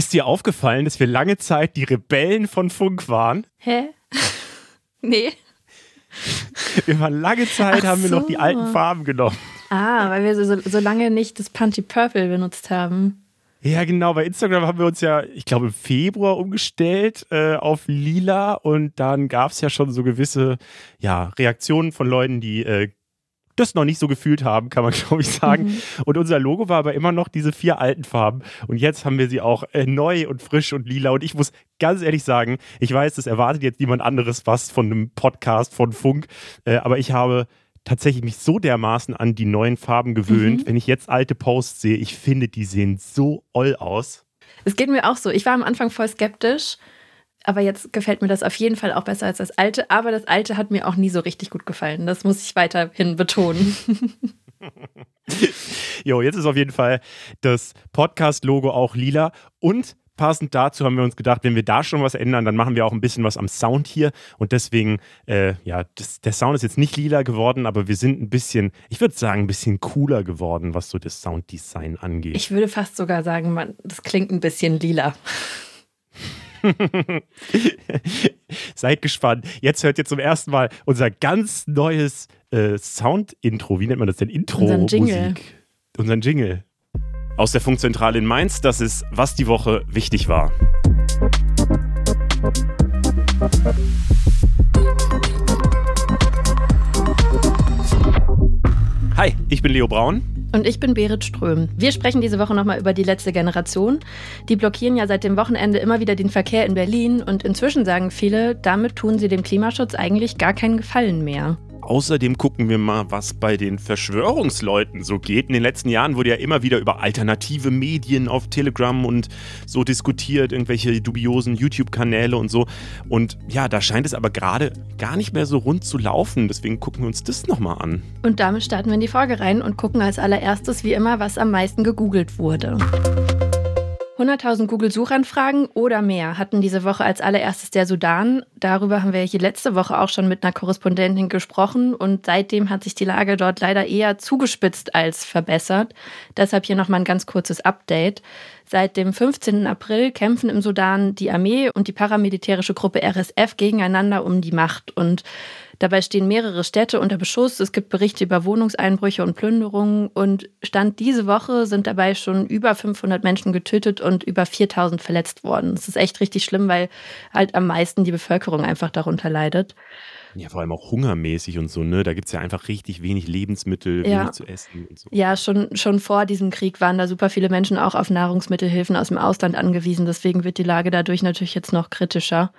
Ist dir aufgefallen, dass wir lange Zeit die Rebellen von Funk waren? Hä? nee. Wir waren lange Zeit, Ach haben wir so. noch die alten Farben genommen. Ah, weil wir so, so lange nicht das Punchy Purple benutzt haben. Ja, genau. Bei Instagram haben wir uns ja, ich glaube, im Februar umgestellt äh, auf lila und dann gab es ja schon so gewisse ja, Reaktionen von Leuten, die äh, das noch nicht so gefühlt haben, kann man glaube ich sagen. Mhm. Und unser Logo war aber immer noch diese vier alten Farben. Und jetzt haben wir sie auch äh, neu und frisch und lila. Und ich muss ganz ehrlich sagen, ich weiß, das erwartet jetzt niemand anderes was von einem Podcast von Funk, äh, aber ich habe tatsächlich mich so dermaßen an die neuen Farben gewöhnt. Mhm. Wenn ich jetzt alte Posts sehe, ich finde, die sehen so oll aus. Es geht mir auch so. Ich war am Anfang voll skeptisch aber jetzt gefällt mir das auf jeden Fall auch besser als das alte. Aber das alte hat mir auch nie so richtig gut gefallen. Das muss ich weiterhin betonen. jo, jetzt ist auf jeden Fall das Podcast-Logo auch lila. Und passend dazu haben wir uns gedacht, wenn wir da schon was ändern, dann machen wir auch ein bisschen was am Sound hier. Und deswegen, äh, ja, das, der Sound ist jetzt nicht lila geworden, aber wir sind ein bisschen, ich würde sagen, ein bisschen cooler geworden, was so das Sounddesign angeht. Ich würde fast sogar sagen, man, das klingt ein bisschen lila. Seid gespannt. Jetzt hört ihr zum ersten Mal unser ganz neues äh, Sound-Intro. Wie nennt man das denn? Intro. Unseren Jingle. Musik. Unseren Jingle. Aus der Funkzentrale in Mainz. Das ist, was die Woche wichtig war. Hi, ich bin Leo Braun. Und ich bin Berit Ström. Wir sprechen diese Woche nochmal über die letzte Generation. Die blockieren ja seit dem Wochenende immer wieder den Verkehr in Berlin und inzwischen sagen viele, damit tun sie dem Klimaschutz eigentlich gar keinen Gefallen mehr. Außerdem gucken wir mal, was bei den Verschwörungsleuten so geht. In den letzten Jahren wurde ja immer wieder über alternative Medien auf Telegram und so diskutiert, irgendwelche dubiosen YouTube-Kanäle und so. Und ja, da scheint es aber gerade gar nicht mehr so rund zu laufen. Deswegen gucken wir uns das nochmal an. Und damit starten wir in die Folge rein und gucken als allererstes wie immer, was am meisten gegoogelt wurde. 100.000 Google-Suchanfragen oder mehr hatten diese Woche als allererstes der Sudan. Darüber haben wir hier letzte Woche auch schon mit einer Korrespondentin gesprochen und seitdem hat sich die Lage dort leider eher zugespitzt als verbessert. Deshalb hier nochmal ein ganz kurzes Update. Seit dem 15. April kämpfen im Sudan die Armee und die paramilitärische Gruppe RSF gegeneinander um die Macht und Dabei stehen mehrere Städte unter Beschuss. Es gibt Berichte über Wohnungseinbrüche und Plünderungen. Und Stand diese Woche sind dabei schon über 500 Menschen getötet und über 4000 verletzt worden. Das ist echt richtig schlimm, weil halt am meisten die Bevölkerung einfach darunter leidet. Ja, vor allem auch hungermäßig und so, ne? Da gibt es ja einfach richtig wenig Lebensmittel, ja. wenig zu essen und so. Ja, schon, schon vor diesem Krieg waren da super viele Menschen auch auf Nahrungsmittelhilfen aus dem Ausland angewiesen. Deswegen wird die Lage dadurch natürlich jetzt noch kritischer.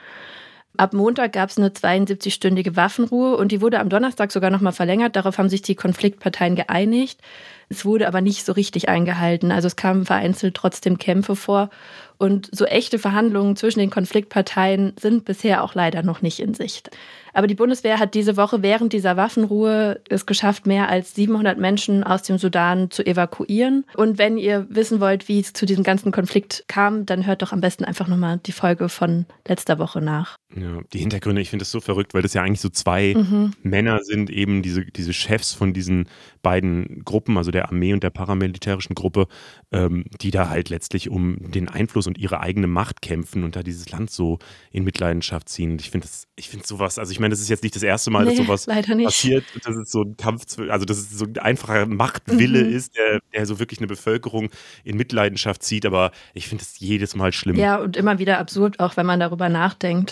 Ab Montag gab es eine 72-stündige Waffenruhe und die wurde am Donnerstag sogar nochmal verlängert. Darauf haben sich die Konfliktparteien geeinigt. Es wurde aber nicht so richtig eingehalten. Also es kamen vereinzelt trotzdem Kämpfe vor. Und so echte Verhandlungen zwischen den Konfliktparteien sind bisher auch leider noch nicht in Sicht. Aber die Bundeswehr hat diese Woche während dieser Waffenruhe es geschafft, mehr als 700 Menschen aus dem Sudan zu evakuieren. Und wenn ihr wissen wollt, wie es zu diesem ganzen Konflikt kam, dann hört doch am besten einfach nochmal die Folge von letzter Woche nach. Ja, die Hintergründe, ich finde das so verrückt, weil das ja eigentlich so zwei mhm. Männer sind, eben diese, diese Chefs von diesen beiden Gruppen, also der Armee und der paramilitärischen Gruppe, ähm, die da halt letztlich um den Einfluss und ihre eigene Macht kämpfen und da dieses Land so in Mitleidenschaft ziehen. Und ich finde das, ich finde sowas, also ich meine, das ist jetzt nicht das erste Mal, nee, dass sowas passiert, dass es so ein Kampf, also dass es so ein einfacher Machtwille mhm. ist, der, der so wirklich eine Bevölkerung in Mitleidenschaft zieht, aber ich finde es jedes Mal schlimm. Ja, und immer wieder absurd, auch wenn man darüber nachdenkt.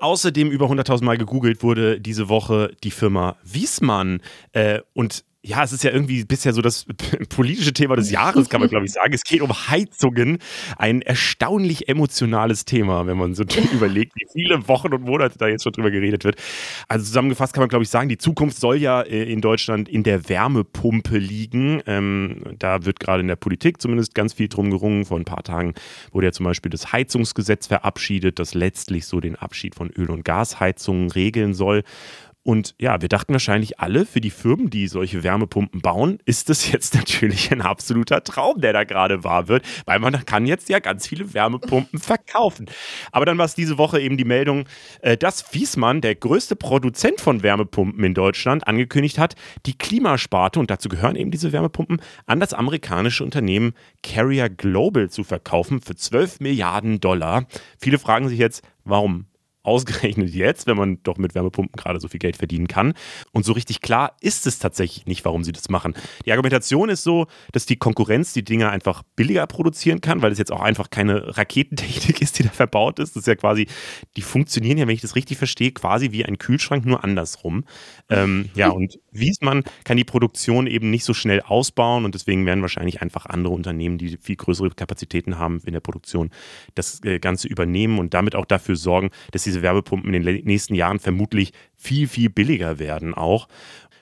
Außerdem über 100.000 Mal gegoogelt wurde diese Woche die Firma Wiesmann. Äh, und ja, es ist ja irgendwie bisher so das politische Thema des Jahres, kann man glaube ich sagen. Es geht um Heizungen. Ein erstaunlich emotionales Thema, wenn man so überlegt, wie viele Wochen und Monate da jetzt schon drüber geredet wird. Also zusammengefasst kann man glaube ich sagen, die Zukunft soll ja äh, in Deutschland in der Wärmepumpe liegen. Ähm, da wird gerade in der Politik zumindest ganz viel drum gerungen. Vor ein paar Tagen wurde ja zum Beispiel das Heizungsgesetz verabschiedet, das letztlich so den Abschied von Öl- und Gasheizungen regeln soll. Und ja, wir dachten wahrscheinlich alle, für die Firmen, die solche Wärmepumpen bauen, ist das jetzt natürlich ein absoluter Traum, der da gerade wahr wird, weil man kann jetzt ja ganz viele Wärmepumpen verkaufen. Aber dann war es diese Woche eben die Meldung, äh, dass Wiesmann, der größte Produzent von Wärmepumpen in Deutschland, angekündigt hat, die Klimasparte, und dazu gehören eben diese Wärmepumpen, an das amerikanische Unternehmen Carrier Global zu verkaufen für 12 Milliarden Dollar. Viele fragen sich jetzt, warum Ausgerechnet jetzt, wenn man doch mit Wärmepumpen gerade so viel Geld verdienen kann. Und so richtig klar ist es tatsächlich nicht, warum sie das machen. Die Argumentation ist so, dass die Konkurrenz die Dinge einfach billiger produzieren kann, weil es jetzt auch einfach keine Raketentechnik ist, die da verbaut ist. Das ist ja quasi, die funktionieren ja, wenn ich das richtig verstehe, quasi wie ein Kühlschrank, nur andersrum. Ähm, ja, und Wiesmann kann die Produktion eben nicht so schnell ausbauen und deswegen werden wahrscheinlich einfach andere Unternehmen, die viel größere Kapazitäten haben in der Produktion, das äh, Ganze übernehmen und damit auch dafür sorgen, dass diese Wärmepumpen in den nächsten Jahren vermutlich viel, viel billiger werden auch.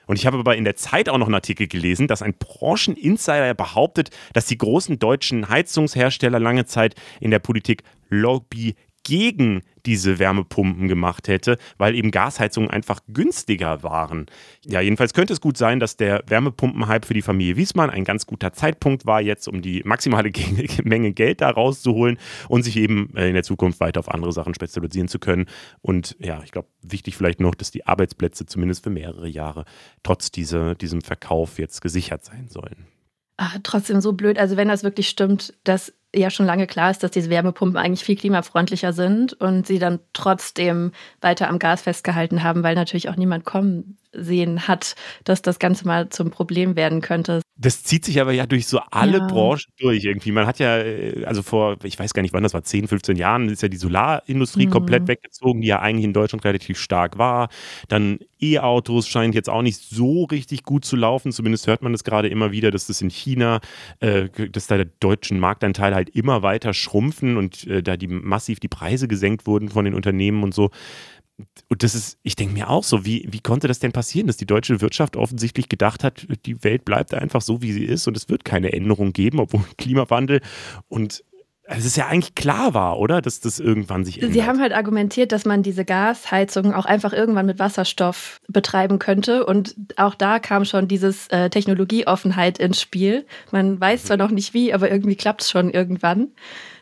Und ich habe aber in der Zeit auch noch einen Artikel gelesen, dass ein Brancheninsider behauptet, dass die großen deutschen Heizungshersteller lange Zeit in der Politik Lobby gegen diese Wärmepumpen gemacht hätte, weil eben Gasheizungen einfach günstiger waren. Ja, jedenfalls könnte es gut sein, dass der Wärmepumpenhype für die Familie Wiesmann ein ganz guter Zeitpunkt war, jetzt um die maximale Menge Geld da rauszuholen und sich eben äh, in der Zukunft weiter auf andere Sachen spezialisieren zu können. Und ja, ich glaube, wichtig vielleicht noch, dass die Arbeitsplätze zumindest für mehrere Jahre trotz diese, diesem Verkauf jetzt gesichert sein sollen. Ach, trotzdem so blöd. Also wenn das wirklich stimmt, dass ja schon lange klar ist, dass diese Wärmepumpen eigentlich viel klimafreundlicher sind und sie dann trotzdem weiter am Gas festgehalten haben, weil natürlich auch niemand kommen sehen hat, dass das Ganze mal zum Problem werden könnte. Das zieht sich aber ja durch so alle ja. Branchen durch irgendwie. Man hat ja, äh, also vor, ich weiß gar nicht wann, das war 10, 15 Jahren, ist ja die Solarindustrie mhm. komplett weggezogen, die ja eigentlich in Deutschland relativ stark war. Dann E-Autos scheint jetzt auch nicht so richtig gut zu laufen. Zumindest hört man das gerade immer wieder, dass das in China, äh, dass da der deutschen Marktanteil halt immer weiter schrumpfen und äh, da die massiv die Preise gesenkt wurden von den Unternehmen und so und das ist, ich denke mir auch so, wie, wie konnte das denn passieren, dass die deutsche Wirtschaft offensichtlich gedacht hat, die Welt bleibt einfach so, wie sie ist und es wird keine Änderung geben, obwohl Klimawandel und es ist ja eigentlich klar war, oder? Dass das irgendwann sich ändert. Sie haben halt argumentiert, dass man diese Gasheizung auch einfach irgendwann mit Wasserstoff betreiben könnte. Und auch da kam schon dieses äh, Technologieoffenheit ins Spiel. Man weiß zwar noch nicht wie, aber irgendwie klappt es schon irgendwann.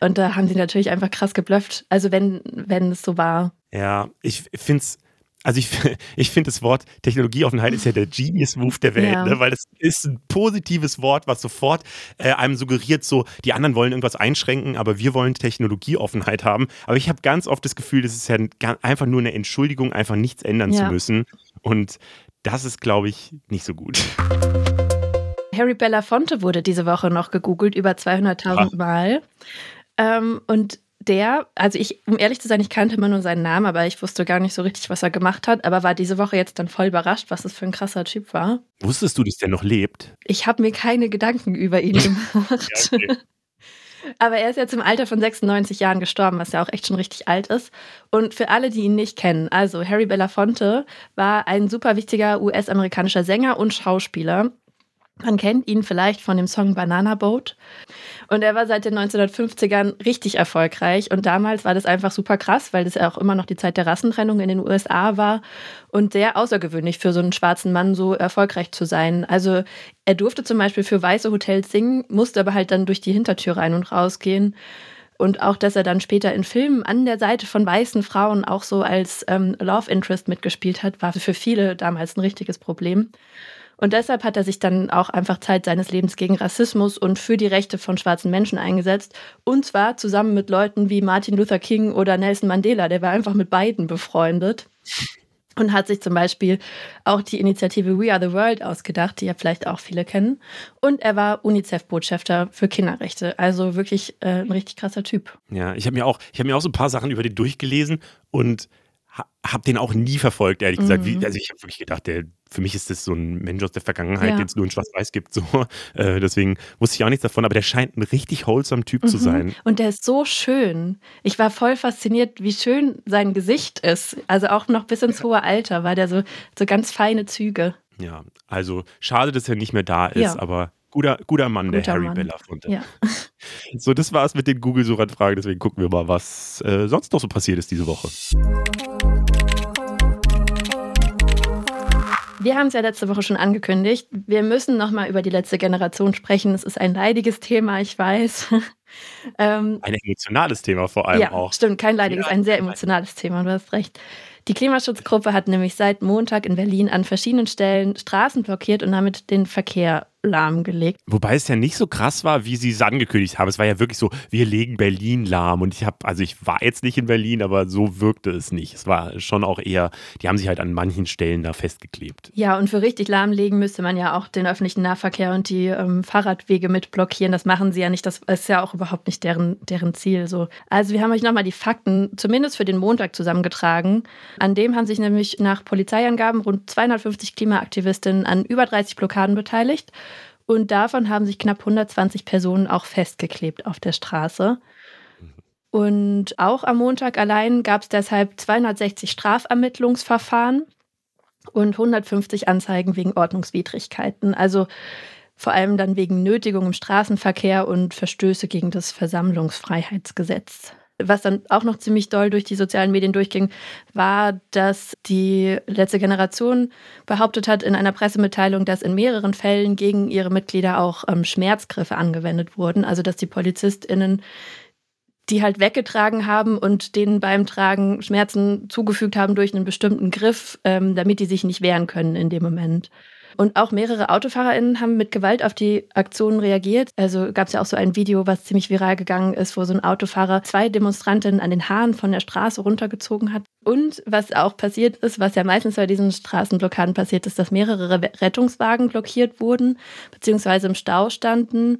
Und da haben sie natürlich einfach krass geblufft. Also wenn, wenn es so war. Ja, ich finde es also ich, ich finde das Wort Technologieoffenheit ist ja der Genius-Move der Welt, ja. ne? weil es ist ein positives Wort, was sofort äh, einem suggeriert, so die anderen wollen irgendwas einschränken, aber wir wollen Technologieoffenheit haben. Aber ich habe ganz oft das Gefühl, das ist ja einfach nur eine Entschuldigung, einfach nichts ändern ja. zu müssen. Und das ist, glaube ich, nicht so gut. Harry Belafonte wurde diese Woche noch gegoogelt, über 200.000 Mal. Ähm, und der, also ich, um ehrlich zu sein, ich kannte immer nur seinen Namen, aber ich wusste gar nicht so richtig, was er gemacht hat, aber war diese Woche jetzt dann voll überrascht, was das für ein krasser Typ war. Wusstest du, dass der noch lebt? Ich habe mir keine Gedanken über ihn gemacht. ja, okay. Aber er ist jetzt im Alter von 96 Jahren gestorben, was ja auch echt schon richtig alt ist. Und für alle, die ihn nicht kennen, also Harry Belafonte war ein super wichtiger US-amerikanischer Sänger und Schauspieler. Man kennt ihn vielleicht von dem Song Banana Boat. Und er war seit den 1950ern richtig erfolgreich. Und damals war das einfach super krass, weil das ja auch immer noch die Zeit der Rassentrennung in den USA war und sehr außergewöhnlich für so einen schwarzen Mann so erfolgreich zu sein. Also er durfte zum Beispiel für weiße Hotels singen, musste aber halt dann durch die Hintertür rein und rausgehen. Und auch, dass er dann später in Filmen an der Seite von weißen Frauen auch so als ähm, Love Interest mitgespielt hat, war für viele damals ein richtiges Problem. Und deshalb hat er sich dann auch einfach Zeit seines Lebens gegen Rassismus und für die Rechte von schwarzen Menschen eingesetzt. Und zwar zusammen mit Leuten wie Martin Luther King oder Nelson Mandela. Der war einfach mit beiden befreundet. Und hat sich zum Beispiel auch die Initiative We Are the World ausgedacht, die ja vielleicht auch viele kennen. Und er war UNICEF-Botschafter für Kinderrechte. Also wirklich äh, ein richtig krasser Typ. Ja, ich habe mir, auch, hab mir auch so ein paar Sachen über den durchgelesen und habe den auch nie verfolgt, ehrlich gesagt. Wie, mhm. also ich habe wirklich gedacht, der, für mich ist das so ein Mensch aus der Vergangenheit, ja. den es nur in Schwarz-Weiß gibt. So. Äh, deswegen wusste ich auch nichts davon, aber der scheint ein richtig wholesome Typ mhm. zu sein. Und der ist so schön. Ich war voll fasziniert, wie schön sein Gesicht ist. Also auch noch bis ins hohe Alter war der so, so ganz feine Züge. Ja, also schade, dass er nicht mehr da ist, ja. aber guter, guter Mann, guter der Harry Mann. Belafonte. Ja. So, das war's mit den Google-Suchanfragen. Deswegen gucken wir mal, was äh, sonst noch so passiert ist diese Woche. Wir haben es ja letzte Woche schon angekündigt. Wir müssen nochmal über die letzte Generation sprechen. Es ist ein leidiges Thema, ich weiß. ähm, ein emotionales Thema vor allem ja, auch. Stimmt, kein leidiges, ein sehr emotionales Thema, du hast recht. Die Klimaschutzgruppe hat nämlich seit Montag in Berlin an verschiedenen Stellen Straßen blockiert und damit den Verkehr lahmgelegt. Wobei es ja nicht so krass war, wie sie es angekündigt haben. Es war ja wirklich so, wir legen Berlin lahm. Und ich habe, also ich war jetzt nicht in Berlin, aber so wirkte es nicht. Es war schon auch eher, die haben sich halt an manchen Stellen da festgeklebt. Ja, und für richtig lahmlegen müsste man ja auch den öffentlichen Nahverkehr und die ähm, Fahrradwege mit blockieren. Das machen sie ja nicht. Das ist ja auch überhaupt nicht deren, deren Ziel. So. Also wir haben euch nochmal die Fakten, zumindest für den Montag, zusammengetragen. An dem haben sich nämlich nach Polizeiangaben rund 250 Klimaaktivistinnen an über 30 Blockaden beteiligt. Und davon haben sich knapp 120 Personen auch festgeklebt auf der Straße. Und auch am Montag allein gab es deshalb 260 Strafermittlungsverfahren und 150 Anzeigen wegen Ordnungswidrigkeiten. Also vor allem dann wegen Nötigung im Straßenverkehr und Verstöße gegen das Versammlungsfreiheitsgesetz was dann auch noch ziemlich doll durch die sozialen Medien durchging, war, dass die letzte Generation behauptet hat in einer Pressemitteilung, dass in mehreren Fällen gegen ihre Mitglieder auch ähm, Schmerzgriffe angewendet wurden. Also dass die PolizistInnen die halt weggetragen haben und denen beim Tragen Schmerzen zugefügt haben durch einen bestimmten Griff, ähm, damit die sich nicht wehren können in dem Moment. Und auch mehrere AutofahrerInnen haben mit Gewalt auf die Aktionen reagiert. Also gab es ja auch so ein Video, was ziemlich viral gegangen ist, wo so ein Autofahrer zwei Demonstrantinnen an den Haaren von der Straße runtergezogen hat. Und was auch passiert ist, was ja meistens bei diesen Straßenblockaden passiert ist, dass mehrere Rettungswagen blockiert wurden, beziehungsweise im Stau standen.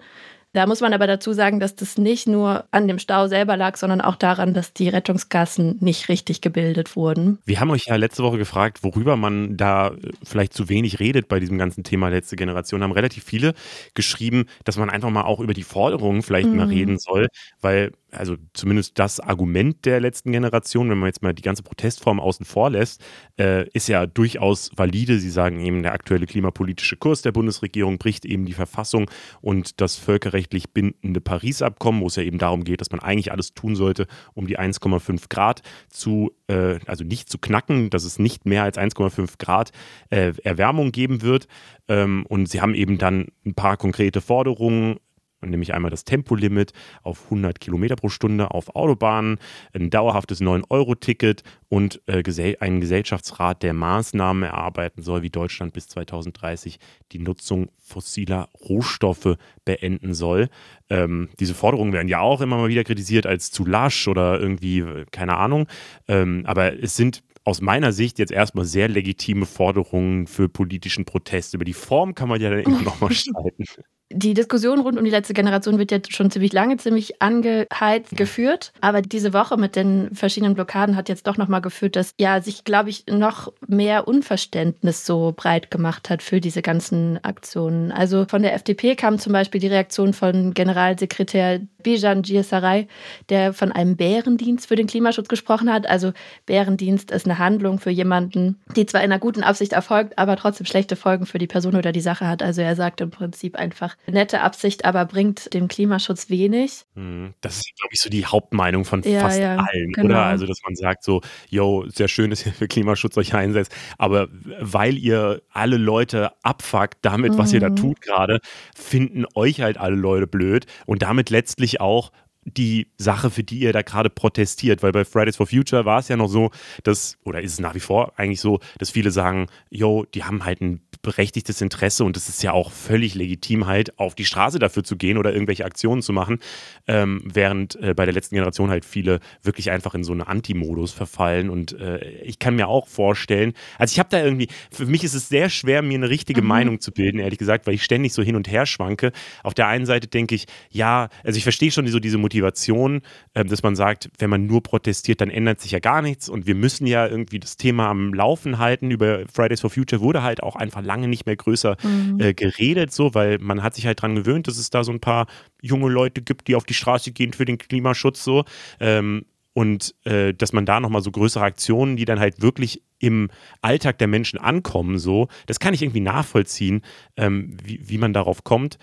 Da muss man aber dazu sagen, dass das nicht nur an dem Stau selber lag, sondern auch daran, dass die Rettungsgassen nicht richtig gebildet wurden. Wir haben euch ja letzte Woche gefragt, worüber man da äh, vielleicht zu wenig redet bei diesem ganzen Thema letzte Generation. Haben relativ viele geschrieben, dass man einfach mal auch über die Forderungen vielleicht mhm. mal reden soll, weil also zumindest das Argument der letzten Generation, wenn man jetzt mal die ganze Protestform außen vor lässt, äh, ist ja durchaus valide. Sie sagen eben, der aktuelle klimapolitische Kurs der Bundesregierung bricht eben die Verfassung und das völkerrechtlich bindende Paris-Abkommen, wo es ja eben darum geht, dass man eigentlich alles tun sollte, um die 1,5 Grad zu, äh, also nicht zu knacken, dass es nicht mehr als 1,5 Grad äh, Erwärmung geben wird. Ähm, und sie haben eben dann ein paar konkrete Forderungen nämlich einmal das Tempolimit auf 100 Kilometer pro Stunde auf Autobahnen, ein dauerhaftes 9-Euro-Ticket und äh, einen Gesellschaftsrat, der Maßnahmen erarbeiten soll, wie Deutschland bis 2030 die Nutzung fossiler Rohstoffe beenden soll. Ähm, diese Forderungen werden ja auch immer mal wieder kritisiert als zu lasch oder irgendwie, keine Ahnung. Ähm, aber es sind aus meiner Sicht jetzt erstmal sehr legitime Forderungen für politischen Protest. Über die Form kann man ja dann immer noch mal streiten die Diskussion rund um die letzte Generation wird jetzt schon ziemlich lange, ziemlich angeheizt geführt. Aber diese Woche mit den verschiedenen Blockaden hat jetzt doch nochmal geführt, dass ja sich, glaube ich, noch mehr Unverständnis so breit gemacht hat für diese ganzen Aktionen. Also von der FDP kam zum Beispiel die Reaktion von Generalsekretär Bijan Giesaray, der von einem Bärendienst für den Klimaschutz gesprochen hat. Also Bärendienst ist eine Handlung für jemanden, die zwar in einer guten Absicht erfolgt, aber trotzdem schlechte Folgen für die Person oder die Sache hat. Also er sagt im Prinzip einfach, nette Absicht, aber bringt dem Klimaschutz wenig. Hm, das ist, glaube ich, so die Hauptmeinung von ja, fast ja, allen, genau. oder? Also, dass man sagt so, yo, sehr schön, dass ihr für Klimaschutz euch einsetzt, aber weil ihr alle Leute abfuckt damit, was ihr da mhm. tut gerade, finden euch halt alle Leute blöd und damit letztlich auch die Sache, für die ihr da gerade protestiert. Weil bei Fridays for Future war es ja noch so, dass, oder ist es nach wie vor eigentlich so, dass viele sagen, yo, die haben halt ein berechtigtes Interesse und es ist ja auch völlig legitim, halt auf die Straße dafür zu gehen oder irgendwelche Aktionen zu machen, ähm, während äh, bei der letzten Generation halt viele wirklich einfach in so einen Anti-Modus verfallen und äh, ich kann mir auch vorstellen, also ich habe da irgendwie, für mich ist es sehr schwer, mir eine richtige mhm. Meinung zu bilden, ehrlich gesagt, weil ich ständig so hin und her schwanke. Auf der einen Seite denke ich, ja, also ich verstehe schon so diese Motivation, äh, dass man sagt, wenn man nur protestiert, dann ändert sich ja gar nichts und wir müssen ja irgendwie das Thema am Laufen halten. Über Fridays for Future wurde halt auch einfach lange nicht mehr größer mhm. äh, geredet, so, weil man hat sich halt dran gewöhnt, dass es da so ein paar junge Leute gibt, die auf die Straße gehen für den Klimaschutz, so. Ähm, und äh, dass man da nochmal so größere Aktionen, die dann halt wirklich im Alltag der Menschen ankommen, so, das kann ich irgendwie nachvollziehen, ähm, wie, wie man darauf kommt.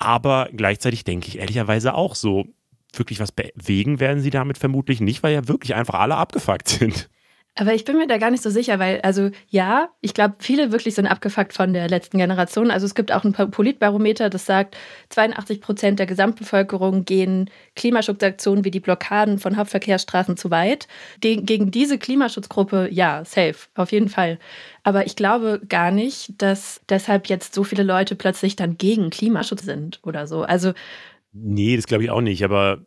Aber gleichzeitig denke ich ehrlicherweise auch so, wirklich was bewegen werden sie damit vermutlich nicht, weil ja wirklich einfach alle abgefuckt sind. Aber ich bin mir da gar nicht so sicher, weil, also ja, ich glaube, viele wirklich sind abgefuckt von der letzten Generation. Also es gibt auch ein Politbarometer, das sagt, 82 Prozent der Gesamtbevölkerung gehen Klimaschutzaktionen wie die Blockaden von Hauptverkehrsstraßen zu weit. De gegen diese Klimaschutzgruppe, ja, safe, auf jeden Fall. Aber ich glaube gar nicht, dass deshalb jetzt so viele Leute plötzlich dann gegen Klimaschutz sind oder so. Also Nee, das glaube ich auch nicht. Aber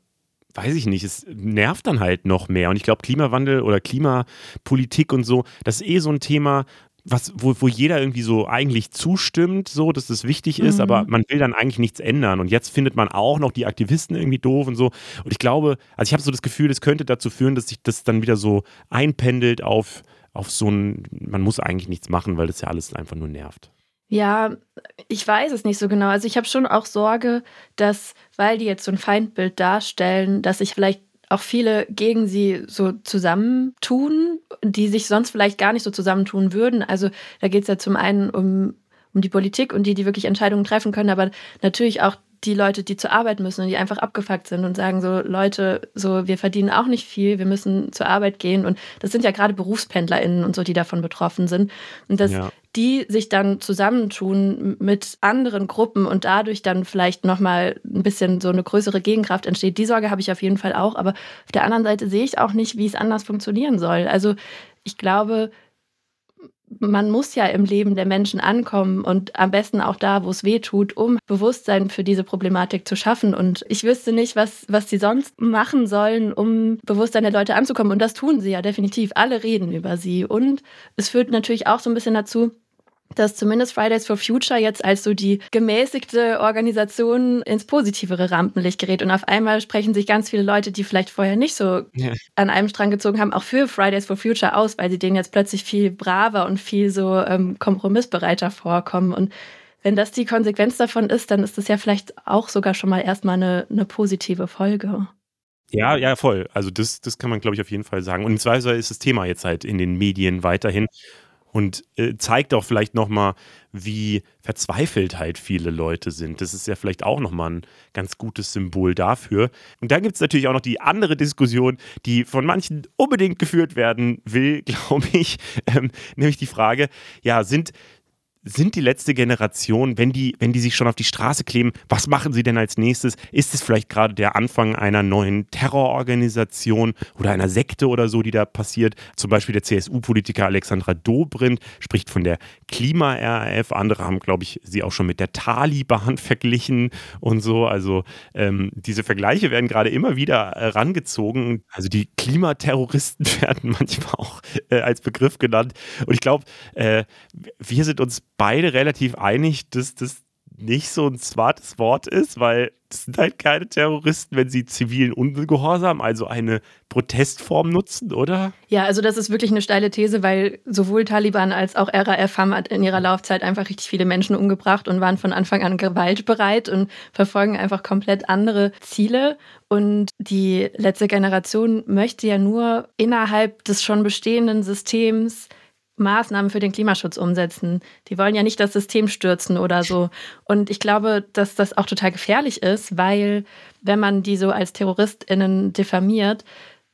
weiß ich nicht, es nervt dann halt noch mehr. Und ich glaube, Klimawandel oder Klimapolitik und so, das ist eh so ein Thema, was, wo, wo jeder irgendwie so eigentlich zustimmt, so, dass das wichtig ist, mhm. aber man will dann eigentlich nichts ändern. Und jetzt findet man auch noch die Aktivisten irgendwie doof und so. Und ich glaube, also ich habe so das Gefühl, es könnte dazu führen, dass sich das dann wieder so einpendelt auf, auf so ein, man muss eigentlich nichts machen, weil das ja alles einfach nur nervt. Ja, ich weiß es nicht so genau. Also ich habe schon auch Sorge, dass, weil die jetzt so ein Feindbild darstellen, dass sich vielleicht auch viele gegen sie so zusammentun, die sich sonst vielleicht gar nicht so zusammentun würden. Also da geht es ja zum einen um, um die Politik und die, die wirklich Entscheidungen treffen können, aber natürlich auch die Leute, die zur Arbeit müssen und die einfach abgefuckt sind und sagen so, Leute, so, wir verdienen auch nicht viel, wir müssen zur Arbeit gehen. Und das sind ja gerade BerufspendlerInnen und so, die davon betroffen sind. Und dass ja. Die sich dann zusammentun mit anderen Gruppen und dadurch dann vielleicht nochmal ein bisschen so eine größere Gegenkraft entsteht, die Sorge habe ich auf jeden Fall auch. Aber auf der anderen Seite sehe ich auch nicht, wie es anders funktionieren soll. Also ich glaube, man muss ja im Leben der Menschen ankommen und am besten auch da, wo es weh tut, um Bewusstsein für diese Problematik zu schaffen. Und ich wüsste nicht, was, was sie sonst machen sollen, um Bewusstsein der Leute anzukommen. Und das tun sie ja definitiv. Alle reden über sie. Und es führt natürlich auch so ein bisschen dazu, dass zumindest Fridays for Future jetzt als so die gemäßigte Organisation ins positivere Rampenlicht gerät. Und auf einmal sprechen sich ganz viele Leute, die vielleicht vorher nicht so ja. an einem Strang gezogen haben, auch für Fridays for Future aus, weil sie denen jetzt plötzlich viel braver und viel so ähm, kompromissbereiter vorkommen. Und wenn das die Konsequenz davon ist, dann ist das ja vielleicht auch sogar schon mal erstmal eine, eine positive Folge. Ja, ja, voll. Also das, das kann man, glaube ich, auf jeden Fall sagen. Und zwar ist das Thema jetzt halt in den Medien weiterhin und äh, zeigt auch vielleicht nochmal, wie verzweifelt halt viele Leute sind. Das ist ja vielleicht auch nochmal ein ganz gutes Symbol dafür. Und dann gibt es natürlich auch noch die andere Diskussion, die von manchen unbedingt geführt werden will, glaube ich, ähm, nämlich die Frage, ja, sind, sind die letzte Generation, wenn die, wenn die sich schon auf die Straße kleben, was machen sie denn als nächstes? Ist es vielleicht gerade der Anfang einer neuen Terrororganisation oder einer Sekte oder so, die da passiert? Zum Beispiel der CSU-Politiker Alexandra Dobrindt spricht von der Klima-RAF. Andere haben, glaube ich, sie auch schon mit der Taliban verglichen und so. Also ähm, diese Vergleiche werden gerade immer wieder herangezogen. Also die Klimaterroristen werden manchmal auch äh, als Begriff genannt. Und ich glaube, äh, wir sind uns beide relativ einig, dass das nicht so ein smartes Wort ist, weil das sind halt keine Terroristen, wenn sie zivilen Ungehorsam, also eine Protestform nutzen, oder? Ja, also das ist wirklich eine steile These, weil sowohl Taliban als auch RAF haben in ihrer Laufzeit einfach richtig viele Menschen umgebracht und waren von Anfang an gewaltbereit und verfolgen einfach komplett andere Ziele. Und die letzte Generation möchte ja nur innerhalb des schon bestehenden Systems Maßnahmen für den Klimaschutz umsetzen. Die wollen ja nicht das System stürzen oder so. Und ich glaube, dass das auch total gefährlich ist, weil wenn man die so als TerroristInnen diffamiert,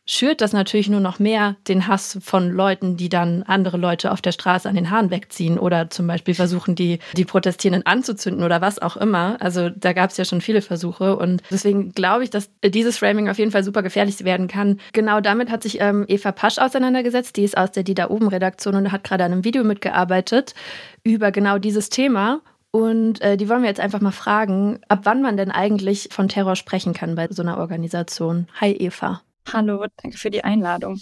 schürt das natürlich nur noch mehr den Hass von Leuten, die dann andere Leute auf der Straße an den Haaren wegziehen oder zum Beispiel versuchen, die, die Protestierenden anzuzünden oder was auch immer. Also da gab es ja schon viele Versuche und deswegen glaube ich, dass dieses Framing auf jeden Fall super gefährlich werden kann. Genau damit hat sich ähm, Eva Pasch auseinandergesetzt, die ist aus der Die da oben Redaktion und hat gerade an einem Video mitgearbeitet über genau dieses Thema. Und äh, die wollen wir jetzt einfach mal fragen, ab wann man denn eigentlich von Terror sprechen kann bei so einer Organisation. Hi Eva. Hallo, danke für die Einladung.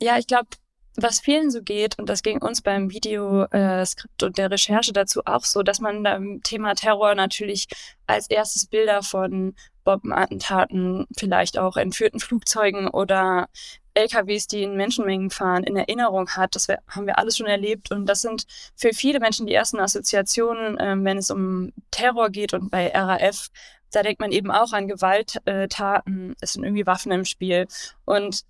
Ja, ich glaube, was vielen so geht, und das ging uns beim Videoskript äh, und der Recherche dazu auch so, dass man beim Thema Terror natürlich als erstes Bilder von Bombenattentaten, vielleicht auch entführten Flugzeugen oder LKWs, die in Menschenmengen fahren, in Erinnerung hat. Das haben wir alles schon erlebt. Und das sind für viele Menschen die ersten Assoziationen, äh, wenn es um Terror geht und bei RAF da denkt man eben auch an Gewalttaten, es sind irgendwie Waffen im Spiel. Und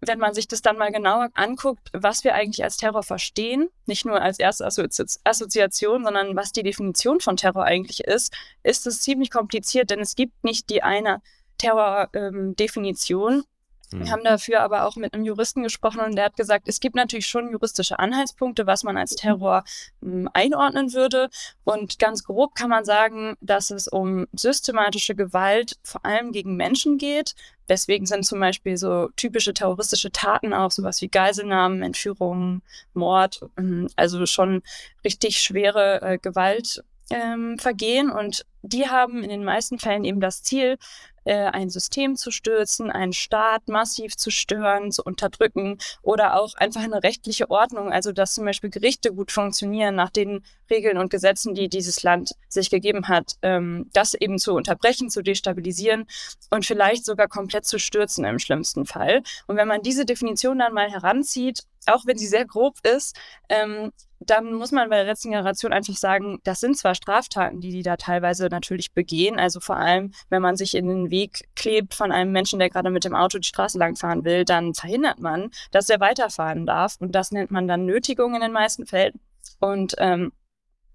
wenn man sich das dann mal genauer anguckt, was wir eigentlich als Terror verstehen, nicht nur als erste Assoziation, sondern was die Definition von Terror eigentlich ist, ist es ziemlich kompliziert, denn es gibt nicht die eine Terror-Definition. Ähm, Wir haben dafür aber auch mit einem Juristen gesprochen und der hat gesagt, es gibt natürlich schon juristische Anhaltspunkte, was man als Terror ähm, einordnen würde. Und ganz grob kann man sagen, dass es um systematische Gewalt vor allem gegen Menschen geht. Deswegen sind zum Beispiel so typische terroristische Taten auch sowas wie Geiselnahmen, Entführungen, Mord, ähm, also schon richtig schwere äh, Gewalt ähm, vergehen und die haben in den meisten Fällen eben das Ziel, äh, ein System zu stürzen, einen Staat massiv zu stören, zu unterdrücken oder auch einfach eine rechtliche Ordnung, also dass zum Beispiel Gerichte gut funktionieren nach den Regeln und Gesetzen, die dieses Land sich gegeben hat, ähm, das eben zu unterbrechen, zu destabilisieren und vielleicht sogar komplett zu stürzen im schlimmsten Fall. Und wenn man diese Definition dann mal heranzieht, auch wenn sie sehr grob ist, ähm, dann muss man bei der letzten Generation einfach sagen, das sind zwar Straftaten, die die da teilweise natürlich begehen, also vor allem, wenn man sich in den Weg klebt von einem Menschen, der gerade mit dem Auto die Straße langfahren will, dann verhindert man, dass er weiterfahren darf. Und das nennt man dann Nötigung in den meisten Fällen. Und ähm,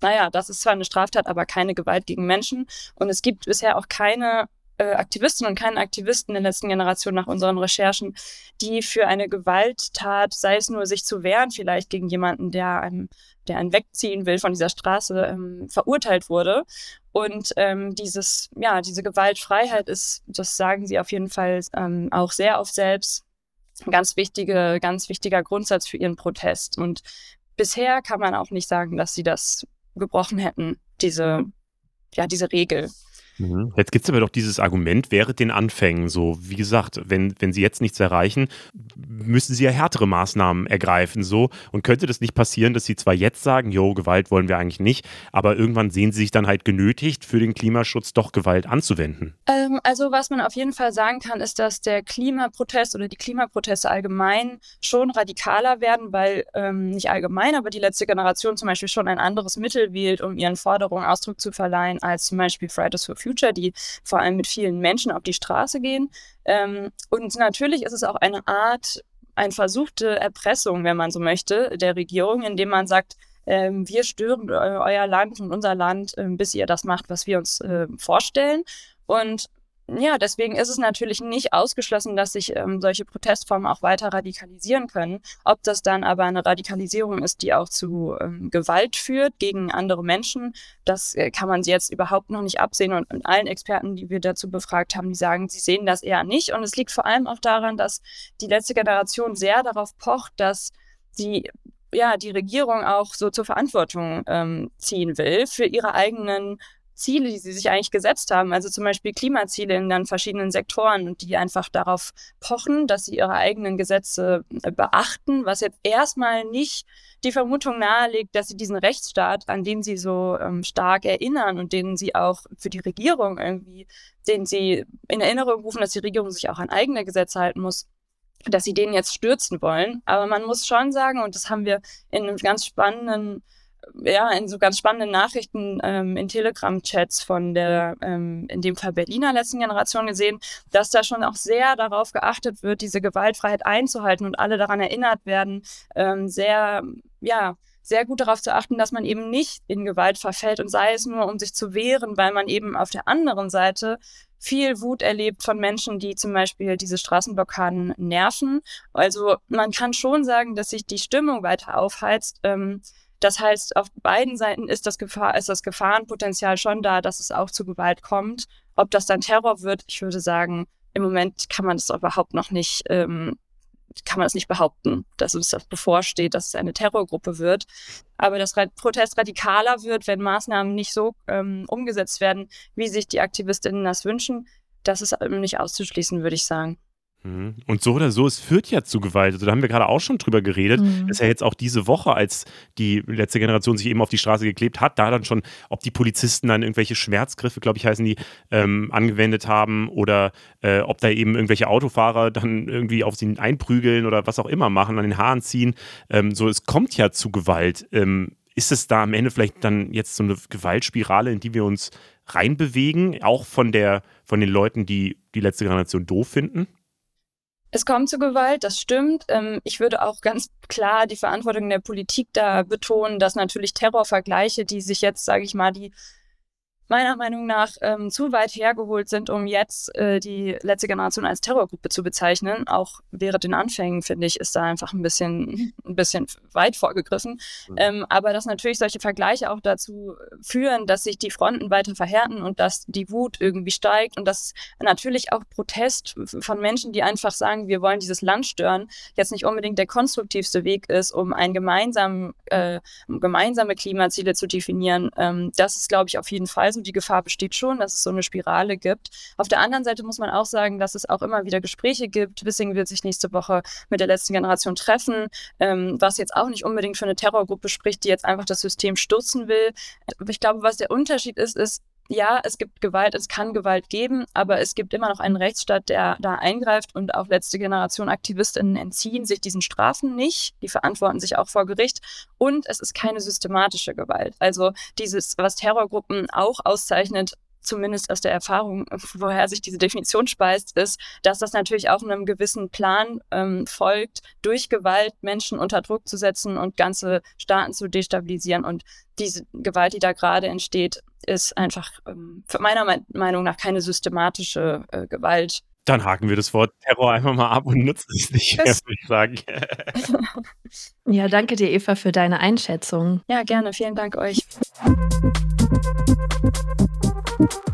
naja, das ist zwar eine Straftat, aber keine Gewalt gegen Menschen. Und es gibt bisher auch keine äh, Aktivistinnen und keinen Aktivisten der letzten Generation nach unseren Recherchen, die für eine Gewalttat, sei es nur sich zu wehren, vielleicht gegen jemanden, der einem, der einen wegziehen will von dieser Straße, ähm, verurteilt wurde. Und ähm, dieses, ja, diese Gewaltfreiheit ist, das sagen sie auf jeden Fall ähm, auch sehr auf selbst, ein ganz wichtige, ganz wichtiger Grundsatz für ihren Protest. Und bisher kann man auch nicht sagen, dass sie das gebrochen hätten, diese, ja, diese Regel. Mhm. Jetzt gibt es aber doch dieses Argument während den Anfängen. So, wie gesagt, wenn, wenn sie jetzt nichts erreichen, müssen sie ja härtere Maßnahmen ergreifen. So. Und könnte das nicht passieren, dass sie zwar jetzt sagen, jo, Gewalt wollen wir eigentlich nicht, aber irgendwann sehen sie sich dann halt genötigt, für den Klimaschutz doch Gewalt anzuwenden? Ähm, also, was man auf jeden Fall sagen kann, ist, dass der Klimaprotest oder die Klimaproteste allgemein schon radikaler werden, weil ähm, nicht allgemein, aber die letzte Generation zum Beispiel schon ein anderes Mittel wählt, um ihren Forderungen Ausdruck zu verleihen, als zum Beispiel Fridays for Future. Future, die vor allem mit vielen Menschen auf die Straße gehen. Ähm, und natürlich ist es auch eine Art, eine versuchte Erpressung, wenn man so möchte, der Regierung, indem man sagt, ähm, wir stören äh, euer Land und unser Land, äh, bis ihr das macht, was wir uns äh, vorstellen. Und ja, deswegen ist es natürlich nicht ausgeschlossen, dass sich ähm, solche Protestformen auch weiter radikalisieren können. Ob das dann aber eine Radikalisierung ist, die auch zu ähm, Gewalt führt gegen andere Menschen, das äh, kann man jetzt überhaupt noch nicht absehen. Und, und allen Experten, die wir dazu befragt haben, die sagen, sie sehen das eher nicht. Und es liegt vor allem auch daran, dass die letzte Generation sehr darauf pocht, dass die ja, die Regierung auch so zur Verantwortung ähm, ziehen will für ihre eigenen Ziele, die sie sich eigentlich gesetzt haben, also zum Beispiel Klimaziele in dann verschiedenen Sektoren und die einfach darauf pochen, dass sie ihre eigenen Gesetze äh, beachten, was jetzt erstmal nicht die Vermutung nahelegt, dass sie diesen Rechtsstaat, an den sie so ähm, stark erinnern und den sie auch für die Regierung irgendwie, den sie in Erinnerung rufen, dass die Regierung sich auch an eigene Gesetze halten muss, dass sie den jetzt stürzen wollen. Aber man muss schon sagen, und das haben wir in einem ganz spannenden ja, in so ganz spannenden Nachrichten ähm, in Telegram-Chats von der, ähm, in dem Fall Berliner letzten Generation gesehen, dass da schon auch sehr darauf geachtet wird, diese Gewaltfreiheit einzuhalten und alle daran erinnert werden, ähm, sehr, ja, sehr gut darauf zu achten, dass man eben nicht in Gewalt verfällt und sei es nur, um sich zu wehren, weil man eben auf der anderen Seite viel Wut erlebt von Menschen, die zum Beispiel diese Straßenblockaden nerven. Also man kann schon sagen, dass sich die Stimmung weiter aufheizt. Ähm, das heißt, auf beiden Seiten ist das, Gefahr, ist das Gefahrenpotenzial schon da, dass es auch zu Gewalt kommt. Ob das dann Terror wird, ich würde sagen, im Moment kann man das überhaupt noch nicht, ähm, kann man das nicht behaupten, dass uns das bevorsteht, dass es eine Terrorgruppe wird. Aber dass Protest radikaler wird, wenn Maßnahmen nicht so ähm, umgesetzt werden, wie sich die Aktivistinnen das wünschen, das ist nicht auszuschließen, würde ich sagen. Mhm. Und so oder so, es führt ja zu Gewalt. Also da haben wir gerade auch schon drüber geredet. Mhm. Ist ja jetzt auch diese Woche, als die letzte Generation sich eben auf die Straße geklebt hat, da dann schon, ob die Polizisten dann irgendwelche Schmerzgriffe, glaube ich, heißen die, ähm, angewendet haben oder äh, ob da eben irgendwelche Autofahrer dann irgendwie auf sie einprügeln oder was auch immer machen, an den Haaren ziehen. Ähm, so, es kommt ja zu Gewalt. Ähm, ist es da am Ende vielleicht dann jetzt so eine Gewaltspirale, in die wir uns reinbewegen, auch von der, von den Leuten, die die letzte Generation doof finden? Es kommt zu Gewalt, das stimmt. Ähm, ich würde auch ganz klar die Verantwortung der Politik da betonen, dass natürlich Terrorvergleiche, die sich jetzt, sage ich mal, die meiner Meinung nach ähm, zu weit hergeholt sind, um jetzt äh, die letzte Generation als Terrorgruppe zu bezeichnen. Auch während den Anfängen, finde ich, ist da einfach ein bisschen, ein bisschen weit vorgegriffen. Mhm. Ähm, aber dass natürlich solche Vergleiche auch dazu führen, dass sich die Fronten weiter verhärten und dass die Wut irgendwie steigt und dass natürlich auch Protest von Menschen, die einfach sagen, wir wollen dieses Land stören, jetzt nicht unbedingt der konstruktivste Weg ist, um ein gemeinsam, äh, um gemeinsame Klimaziele zu definieren. Ähm, das ist, glaube ich, auf jeden Fall so. Die Gefahr besteht schon, dass es so eine Spirale gibt. Auf der anderen Seite muss man auch sagen, dass es auch immer wieder Gespräche gibt. Wissing wird sich nächste Woche mit der letzten Generation treffen, ähm, was jetzt auch nicht unbedingt für eine Terrorgruppe spricht, die jetzt einfach das System stürzen will. Ich glaube, was der Unterschied ist, ist, ja, es gibt Gewalt, es kann Gewalt geben, aber es gibt immer noch einen Rechtsstaat, der da eingreift und auch letzte Generation Aktivistinnen entziehen sich diesen Strafen nicht. Die verantworten sich auch vor Gericht und es ist keine systematische Gewalt. Also dieses, was Terrorgruppen auch auszeichnet, zumindest aus der Erfahrung, woher sich diese Definition speist, ist, dass das natürlich auch einem gewissen Plan ähm, folgt, durch Gewalt Menschen unter Druck zu setzen und ganze Staaten zu destabilisieren. Und diese Gewalt, die da gerade entsteht, ist einfach ähm, meiner Meinung nach keine systematische äh, Gewalt. Dann haken wir das Wort Terror einfach mal ab und nutzen es nicht mehr, würde ich sagen. ja, danke dir, Eva, für deine Einschätzung. Ja, gerne. Vielen Dank euch. you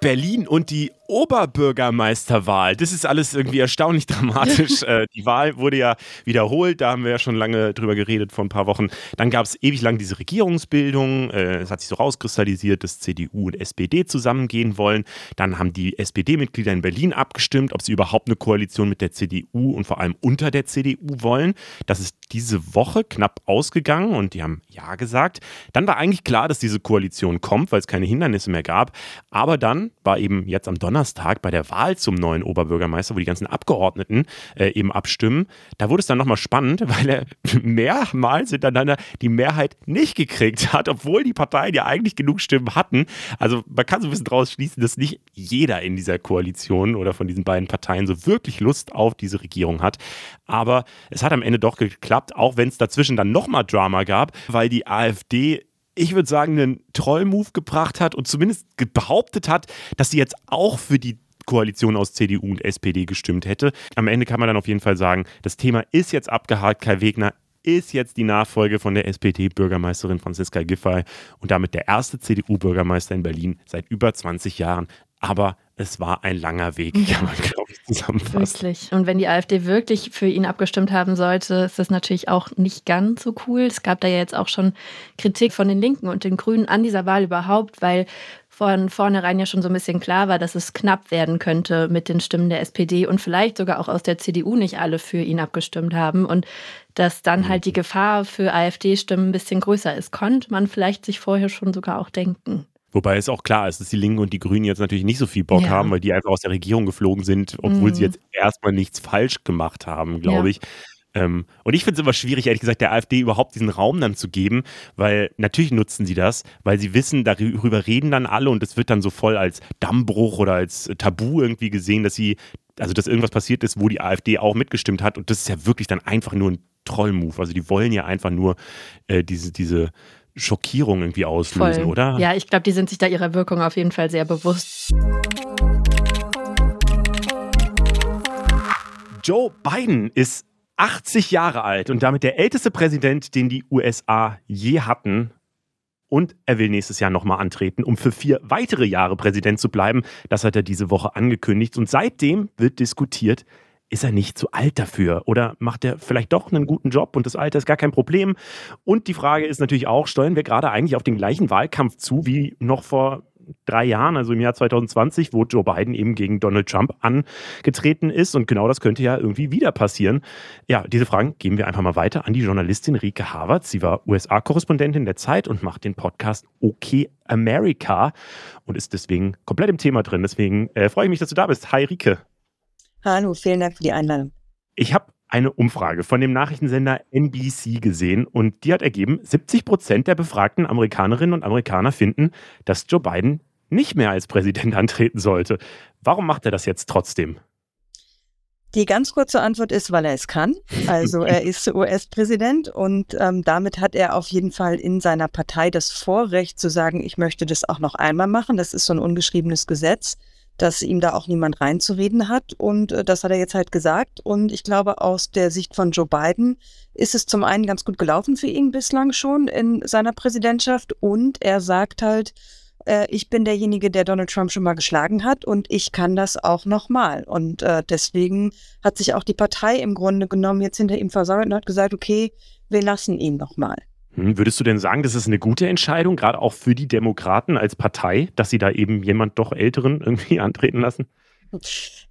Berlin und die Oberbürgermeisterwahl. Das ist alles irgendwie erstaunlich dramatisch. äh, die Wahl wurde ja wiederholt, da haben wir ja schon lange drüber geredet vor ein paar Wochen. Dann gab es ewig lang diese Regierungsbildung. Äh, es hat sich so rauskristallisiert, dass CDU und SPD zusammengehen wollen. Dann haben die SPD-Mitglieder in Berlin abgestimmt, ob sie überhaupt eine Koalition mit der CDU und vor allem unter der CDU wollen. Das ist diese Woche knapp ausgegangen und die haben Ja gesagt. Dann war eigentlich klar, dass diese Koalition kommt, weil es keine Hindernisse mehr gab. Aber dann war eben jetzt am Donnerstag bei der Wahl zum neuen Oberbürgermeister, wo die ganzen Abgeordneten äh, eben abstimmen, da wurde es dann nochmal spannend, weil er mehrmals hintereinander die Mehrheit nicht gekriegt hat, obwohl die Parteien ja eigentlich genug Stimmen hatten. Also man kann so ein bisschen daraus schließen, dass nicht jeder in dieser Koalition oder von diesen beiden Parteien so wirklich Lust auf diese Regierung hat. Aber es hat am Ende doch geklappt, auch wenn es dazwischen dann nochmal Drama gab, weil die AfD ich würde sagen, einen Trollmove gebracht hat und zumindest behauptet hat, dass sie jetzt auch für die Koalition aus CDU und SPD gestimmt hätte. Am Ende kann man dann auf jeden Fall sagen, das Thema ist jetzt abgehakt. Kai Wegner ist jetzt die Nachfolge von der SPD-Bürgermeisterin Franziska Giffey und damit der erste CDU-Bürgermeister in Berlin seit über 20 Jahren. Aber es war ein langer Weg, kann man, glaube ich, zusammenfassen. Wirklich. Und wenn die AfD wirklich für ihn abgestimmt haben sollte, ist das natürlich auch nicht ganz so cool. Es gab da ja jetzt auch schon Kritik von den Linken und den Grünen an dieser Wahl überhaupt, weil von vornherein ja schon so ein bisschen klar war, dass es knapp werden könnte mit den Stimmen der SPD und vielleicht sogar auch aus der CDU nicht alle für ihn abgestimmt haben und dass dann halt die Gefahr für AfD-Stimmen ein bisschen größer ist, konnte man vielleicht sich vorher schon sogar auch denken. Wobei es auch klar ist, dass die Linken und die Grünen jetzt natürlich nicht so viel Bock ja. haben, weil die einfach aus der Regierung geflogen sind, obwohl mhm. sie jetzt erstmal nichts falsch gemacht haben, glaube ja. ich. Ähm, und ich finde es immer schwierig, ehrlich gesagt, der AfD überhaupt diesen Raum dann zu geben, weil natürlich nutzen sie das, weil sie wissen, darüber reden dann alle und es wird dann so voll als Dammbruch oder als Tabu irgendwie gesehen, dass sie, also dass irgendwas passiert ist, wo die AfD auch mitgestimmt hat. Und das ist ja wirklich dann einfach nur ein Trollmove. Also die wollen ja einfach nur äh, diese, diese Schockierung irgendwie auslösen, Voll. oder? Ja, ich glaube, die sind sich da ihrer Wirkung auf jeden Fall sehr bewusst. Joe Biden ist 80 Jahre alt und damit der älteste Präsident, den die USA je hatten. Und er will nächstes Jahr nochmal antreten, um für vier weitere Jahre Präsident zu bleiben. Das hat er diese Woche angekündigt. Und seitdem wird diskutiert, ist er nicht zu alt dafür? Oder macht er vielleicht doch einen guten Job und das Alter ist gar kein Problem? Und die Frage ist natürlich auch, steuern wir gerade eigentlich auf den gleichen Wahlkampf zu wie noch vor drei Jahren, also im Jahr 2020, wo Joe Biden eben gegen Donald Trump angetreten ist. Und genau das könnte ja irgendwie wieder passieren. Ja, diese Fragen geben wir einfach mal weiter an die Journalistin Rike Harvard. Sie war USA-Korrespondentin der Zeit und macht den Podcast OK America und ist deswegen komplett im Thema drin. Deswegen äh, freue ich mich, dass du da bist. Hi Rike. Hallo, vielen Dank für die Einladung. Ich habe eine Umfrage von dem Nachrichtensender NBC gesehen und die hat ergeben, 70 Prozent der befragten Amerikanerinnen und Amerikaner finden, dass Joe Biden nicht mehr als Präsident antreten sollte. Warum macht er das jetzt trotzdem? Die ganz kurze Antwort ist, weil er es kann. Also er ist US-Präsident und ähm, damit hat er auf jeden Fall in seiner Partei das Vorrecht zu sagen, ich möchte das auch noch einmal machen. Das ist so ein ungeschriebenes Gesetz, dass ihm da auch niemand reinzureden hat. Und äh, das hat er jetzt halt gesagt. Und ich glaube, aus der Sicht von Joe Biden ist es zum einen ganz gut gelaufen für ihn bislang schon in seiner Präsidentschaft. Und er sagt halt, äh, ich bin derjenige, der Donald Trump schon mal geschlagen hat und ich kann das auch nochmal. Und äh, deswegen hat sich auch die Partei im Grunde genommen jetzt hinter ihm versammelt und hat gesagt, okay, wir lassen ihn nochmal. Hm, würdest du denn sagen, das ist eine gute Entscheidung, gerade auch für die Demokraten als Partei, dass sie da eben jemand doch Älteren irgendwie antreten lassen?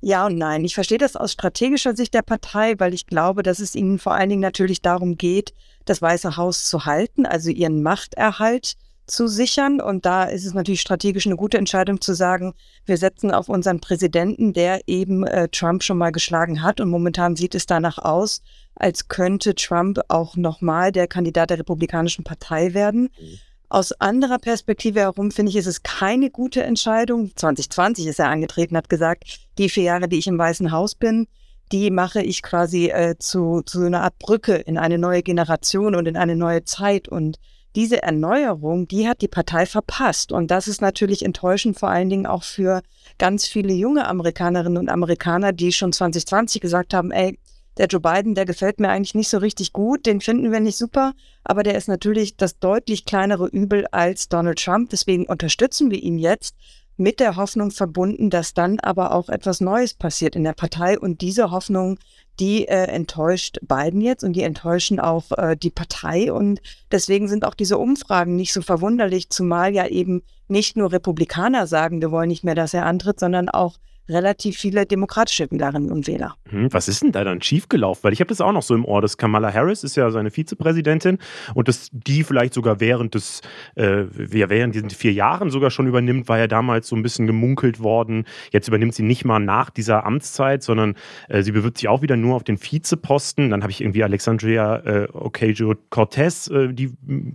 Ja und nein. Ich verstehe das aus strategischer Sicht der Partei, weil ich glaube, dass es ihnen vor allen Dingen natürlich darum geht, das Weiße Haus zu halten, also ihren Machterhalt zu sichern. Und da ist es natürlich strategisch eine gute Entscheidung zu sagen, wir setzen auf unseren Präsidenten, der eben äh, Trump schon mal geschlagen hat. Und momentan sieht es danach aus, als könnte Trump auch nochmal der Kandidat der Republikanischen Partei werden. Mhm. Aus anderer Perspektive herum finde ich, ist es keine gute Entscheidung. 2020 ist er angetreten, hat gesagt, die vier Jahre, die ich im Weißen Haus bin, die mache ich quasi äh, zu, zu einer Art Brücke in eine neue Generation und in eine neue Zeit. Und diese Erneuerung, die hat die Partei verpasst. Und das ist natürlich enttäuschend, vor allen Dingen auch für ganz viele junge Amerikanerinnen und Amerikaner, die schon 2020 gesagt haben, ey, der Joe Biden, der gefällt mir eigentlich nicht so richtig gut, den finden wir nicht super, aber der ist natürlich das deutlich kleinere Übel als Donald Trump. Deswegen unterstützen wir ihn jetzt mit der Hoffnung verbunden, dass dann aber auch etwas Neues passiert in der Partei. Und diese Hoffnung, die äh, enttäuscht Biden jetzt und die enttäuschen auch äh, die Partei. Und deswegen sind auch diese Umfragen nicht so verwunderlich, zumal ja eben nicht nur Republikaner sagen, wir wollen nicht mehr, dass er antritt, sondern auch relativ viele demokratische Wählerinnen und Wähler. Hm, was ist denn da dann schiefgelaufen? Weil ich habe das auch noch so im Ohr, dass Kamala Harris ist ja seine Vizepräsidentin und dass die vielleicht sogar während des, äh, während diesen vier Jahren sogar schon übernimmt, war ja damals so ein bisschen gemunkelt worden. Jetzt übernimmt sie nicht mal nach dieser Amtszeit, sondern äh, sie bewirbt sich auch wieder nur auf den Vizeposten. Dann habe ich irgendwie Alexandria äh, Ocasio-Cortez, äh, die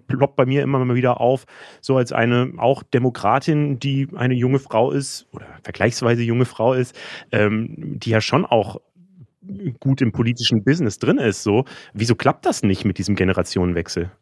ploppt bei mir immer mal wieder auf, so als eine auch Demokratin, die eine junge Frau ist oder vergleichsweise junge Frau Frau ist, ähm, die ja schon auch gut im politischen Business drin ist. So, wieso klappt das nicht mit diesem Generationenwechsel?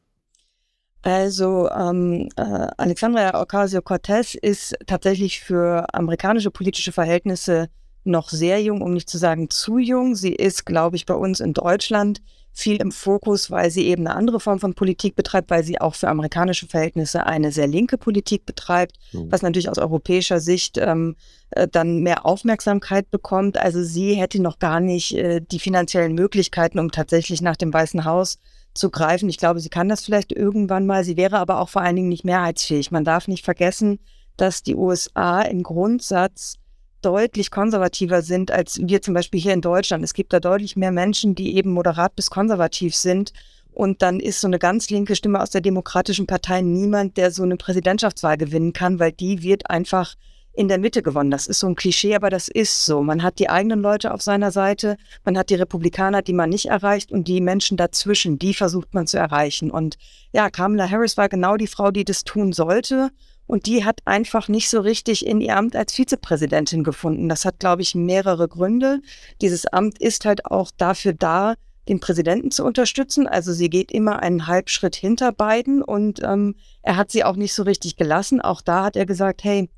Also ähm, äh, Alexandria Ocasio-Cortez ist tatsächlich für amerikanische politische Verhältnisse noch sehr jung, um nicht zu sagen zu jung. Sie ist, glaube ich, bei uns in Deutschland viel im Fokus, weil sie eben eine andere Form von Politik betreibt, weil sie auch für amerikanische Verhältnisse eine sehr linke Politik betreibt, mhm. was natürlich aus europäischer Sicht ähm, äh, dann mehr Aufmerksamkeit bekommt. Also sie hätte noch gar nicht äh, die finanziellen Möglichkeiten, um tatsächlich nach dem Weißen Haus zu greifen. Ich glaube, sie kann das vielleicht irgendwann mal. Sie wäre aber auch vor allen Dingen nicht mehrheitsfähig. Man darf nicht vergessen, dass die USA im Grundsatz deutlich konservativer sind als wir zum Beispiel hier in Deutschland. Es gibt da deutlich mehr Menschen, die eben moderat bis konservativ sind. Und dann ist so eine ganz linke Stimme aus der Demokratischen Partei niemand, der so eine Präsidentschaftswahl gewinnen kann, weil die wird einfach in der Mitte gewonnen. Das ist so ein Klischee, aber das ist so. Man hat die eigenen Leute auf seiner Seite, man hat die Republikaner, die man nicht erreicht und die Menschen dazwischen, die versucht man zu erreichen. Und ja, Kamala Harris war genau die Frau, die das tun sollte. Und die hat einfach nicht so richtig in ihr Amt als Vizepräsidentin gefunden. Das hat, glaube ich, mehrere Gründe. Dieses Amt ist halt auch dafür da, den Präsidenten zu unterstützen. Also sie geht immer einen Halbschritt hinter beiden und ähm, er hat sie auch nicht so richtig gelassen. Auch da hat er gesagt, hey,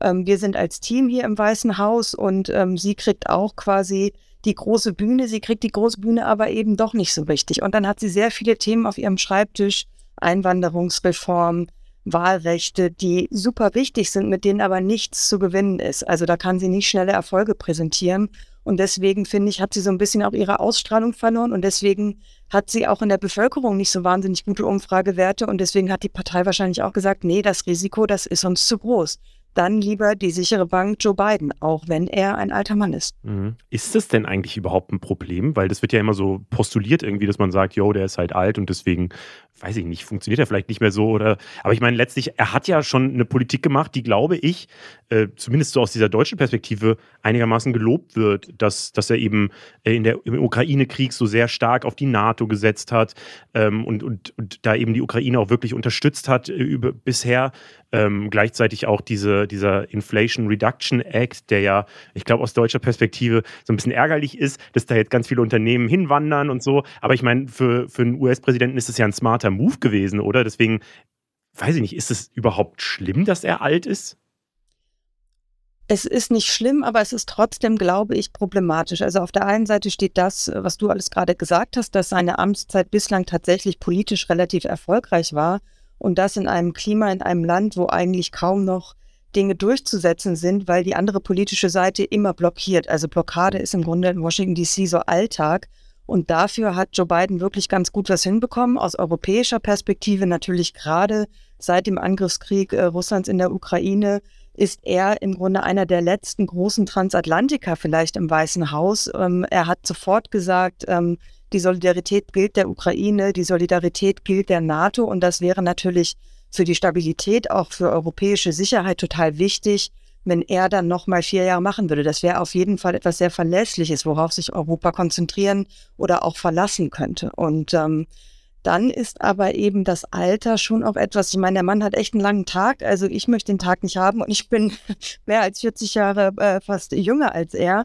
ähm, wir sind als Team hier im Weißen Haus und ähm, sie kriegt auch quasi die große Bühne. Sie kriegt die große Bühne aber eben doch nicht so richtig. Und dann hat sie sehr viele Themen auf ihrem Schreibtisch. Einwanderungsreform, Wahlrechte, die super wichtig sind, mit denen aber nichts zu gewinnen ist. Also da kann sie nicht schnelle Erfolge präsentieren. Und deswegen finde ich, hat sie so ein bisschen auch ihre Ausstrahlung verloren und deswegen hat sie auch in der Bevölkerung nicht so wahnsinnig gute Umfragewerte und deswegen hat die Partei wahrscheinlich auch gesagt, nee, das Risiko, das ist uns zu groß dann lieber die sichere Bank Joe Biden, auch wenn er ein alter Mann ist. Mhm. Ist das denn eigentlich überhaupt ein Problem? Weil das wird ja immer so postuliert irgendwie, dass man sagt, jo, der ist halt alt und deswegen weiß ich nicht, funktioniert er vielleicht nicht mehr so oder, aber ich meine, letztlich, er hat ja schon eine Politik gemacht, die, glaube ich, äh, zumindest so aus dieser deutschen Perspektive einigermaßen gelobt wird, dass, dass er eben äh, in der, im Ukraine-Krieg so sehr stark auf die NATO gesetzt hat ähm, und, und, und da eben die Ukraine auch wirklich unterstützt hat äh, über, bisher. Ähm, gleichzeitig auch diese, dieser Inflation Reduction Act, der ja, ich glaube, aus deutscher Perspektive so ein bisschen ärgerlich ist, dass da jetzt ganz viele Unternehmen hinwandern und so. Aber ich meine, für, für einen US-Präsidenten ist es ja ein smarter Move gewesen, oder? Deswegen, weiß ich nicht, ist es überhaupt schlimm, dass er alt ist? Es ist nicht schlimm, aber es ist trotzdem, glaube ich, problematisch. Also auf der einen Seite steht das, was du alles gerade gesagt hast, dass seine Amtszeit bislang tatsächlich politisch relativ erfolgreich war und das in einem Klima, in einem Land, wo eigentlich kaum noch Dinge durchzusetzen sind, weil die andere politische Seite immer blockiert. Also Blockade ist im Grunde in Washington DC so Alltag. Und dafür hat Joe Biden wirklich ganz gut was hinbekommen. Aus europäischer Perspektive natürlich gerade seit dem Angriffskrieg äh, Russlands in der Ukraine ist er im Grunde einer der letzten großen Transatlantiker vielleicht im Weißen Haus. Ähm, er hat sofort gesagt, ähm, die Solidarität gilt der Ukraine, die Solidarität gilt der NATO und das wäre natürlich für die Stabilität, auch für europäische Sicherheit total wichtig, wenn er dann nochmal vier Jahre machen würde. Das wäre auf jeden Fall etwas sehr Verlässliches, worauf sich Europa konzentrieren oder auch verlassen könnte. Und ähm, dann ist aber eben das Alter schon auch etwas, ich meine, der Mann hat echt einen langen Tag, also ich möchte den Tag nicht haben und ich bin mehr als 40 Jahre äh, fast jünger als er.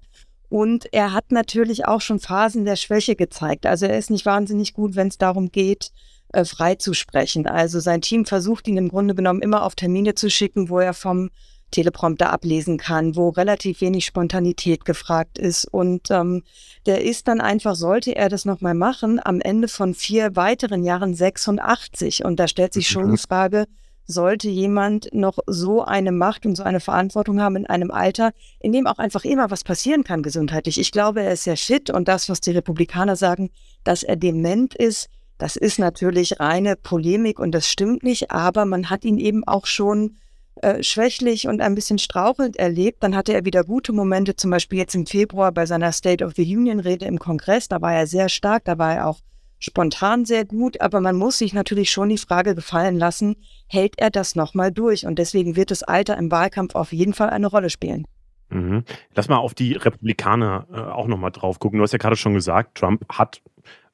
Und er hat natürlich auch schon Phasen der Schwäche gezeigt. Also er ist nicht wahnsinnig gut, wenn es darum geht, äh, frei zu sprechen. Also sein Team versucht ihn im Grunde genommen immer auf Termine zu schicken, wo er vom Teleprompter ablesen kann, wo relativ wenig Spontanität gefragt ist. Und ähm, der ist dann einfach, sollte er das nochmal machen, am Ende von vier weiteren Jahren 86. Und da stellt sich schon die Frage, sollte jemand noch so eine Macht und so eine Verantwortung haben in einem Alter, in dem auch einfach immer was passieren kann gesundheitlich. Ich glaube, er ist sehr fit und das, was die Republikaner sagen, dass er dement ist, das ist natürlich reine Polemik und das stimmt nicht, aber man hat ihn eben auch schon äh, schwächlich und ein bisschen strauchelnd erlebt. Dann hatte er wieder gute Momente, zum Beispiel jetzt im Februar bei seiner State of the Union-Rede im Kongress. Da war er sehr stark, da war er auch spontan sehr gut, aber man muss sich natürlich schon die Frage gefallen lassen, hält er das nochmal durch? Und deswegen wird das Alter im Wahlkampf auf jeden Fall eine Rolle spielen. Mhm. Lass mal auf die Republikaner äh, auch nochmal drauf gucken. Du hast ja gerade schon gesagt, Trump hat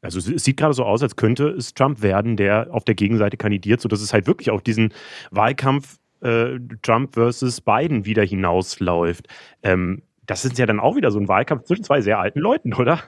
also es sieht gerade so aus, als könnte es Trump werden, der auf der Gegenseite kandidiert, sodass es halt wirklich auf diesen Wahlkampf äh, Trump versus Biden wieder hinausläuft. Ähm, das ist ja dann auch wieder so ein Wahlkampf zwischen zwei sehr alten Leuten, oder?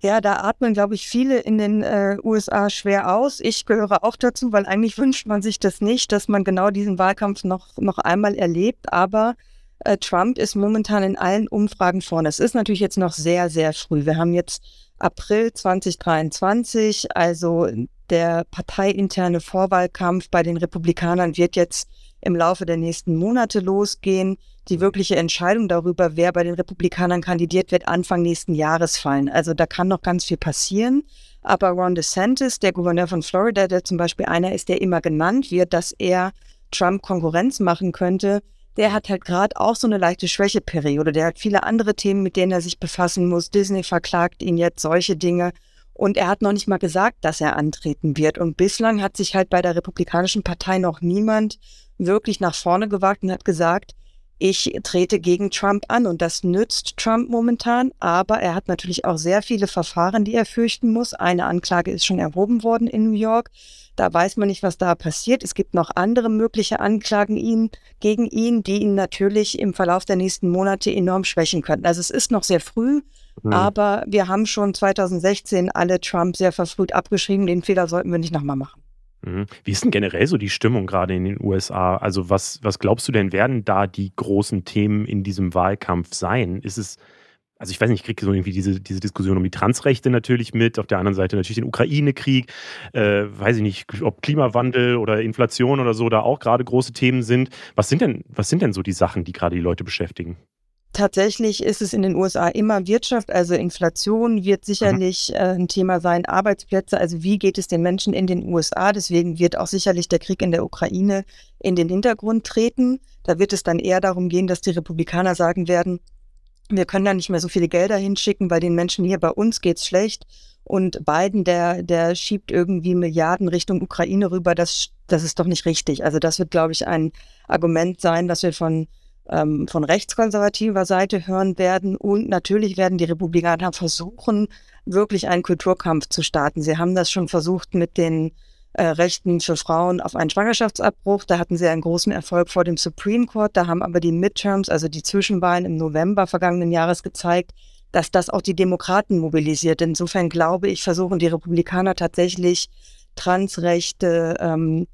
Ja, da atmen, glaube ich, viele in den äh, USA schwer aus. Ich gehöre auch dazu, weil eigentlich wünscht man sich das nicht, dass man genau diesen Wahlkampf noch, noch einmal erlebt. Aber äh, Trump ist momentan in allen Umfragen vorne. Es ist natürlich jetzt noch sehr, sehr früh. Wir haben jetzt April 2023, also der parteiinterne Vorwahlkampf bei den Republikanern wird jetzt im Laufe der nächsten Monate losgehen. Die wirkliche Entscheidung darüber, wer bei den Republikanern kandidiert, wird Anfang nächsten Jahres fallen. Also da kann noch ganz viel passieren. Aber Ron DeSantis, der Gouverneur von Florida, der zum Beispiel einer ist, der immer genannt wird, dass er Trump Konkurrenz machen könnte, der hat halt gerade auch so eine leichte Schwächeperiode. Der hat viele andere Themen, mit denen er sich befassen muss. Disney verklagt ihn jetzt, solche Dinge. Und er hat noch nicht mal gesagt, dass er antreten wird. Und bislang hat sich halt bei der Republikanischen Partei noch niemand wirklich nach vorne gewagt und hat gesagt, ich trete gegen Trump an und das nützt Trump momentan, aber er hat natürlich auch sehr viele Verfahren, die er fürchten muss. Eine Anklage ist schon erhoben worden in New York. Da weiß man nicht, was da passiert. Es gibt noch andere mögliche Anklagen ihn, gegen ihn, die ihn natürlich im Verlauf der nächsten Monate enorm schwächen könnten. Also es ist noch sehr früh, mhm. aber wir haben schon 2016 alle Trump sehr verfrüht abgeschrieben. Den Fehler sollten wir nicht nochmal machen. Mhm. Wie ist denn generell so die Stimmung gerade in den USA? Also was, was glaubst du denn, werden da die großen Themen in diesem Wahlkampf sein? Ist es, also ich weiß nicht, ich kriege so irgendwie diese, diese Diskussion um die Transrechte natürlich mit, auf der anderen Seite natürlich den Ukraine-Krieg, äh, weiß ich nicht, ob Klimawandel oder Inflation oder so da auch gerade große Themen sind. Was sind denn, was sind denn so die Sachen, die gerade die Leute beschäftigen? Tatsächlich ist es in den USA immer Wirtschaft, also Inflation wird sicherlich mhm. äh, ein Thema sein, Arbeitsplätze, also wie geht es den Menschen in den USA? Deswegen wird auch sicherlich der Krieg in der Ukraine in den Hintergrund treten. Da wird es dann eher darum gehen, dass die Republikaner sagen werden, wir können da nicht mehr so viele Gelder hinschicken, weil den Menschen hier bei uns geht's schlecht. Und Biden, der, der schiebt irgendwie Milliarden Richtung Ukraine rüber. Das, das ist doch nicht richtig. Also das wird, glaube ich, ein Argument sein, das wir von, ähm, von rechtskonservativer Seite hören werden. Und natürlich werden die Republikaner versuchen, wirklich einen Kulturkampf zu starten. Sie haben das schon versucht mit den äh, Rechten für Frauen auf einen Schwangerschaftsabbruch. Da hatten sie einen großen Erfolg vor dem Supreme Court. Da haben aber die Midterms, also die Zwischenwahlen im November vergangenen Jahres gezeigt, dass das auch die Demokraten mobilisiert. Insofern glaube ich, versuchen die Republikaner tatsächlich Transrechte, ähm,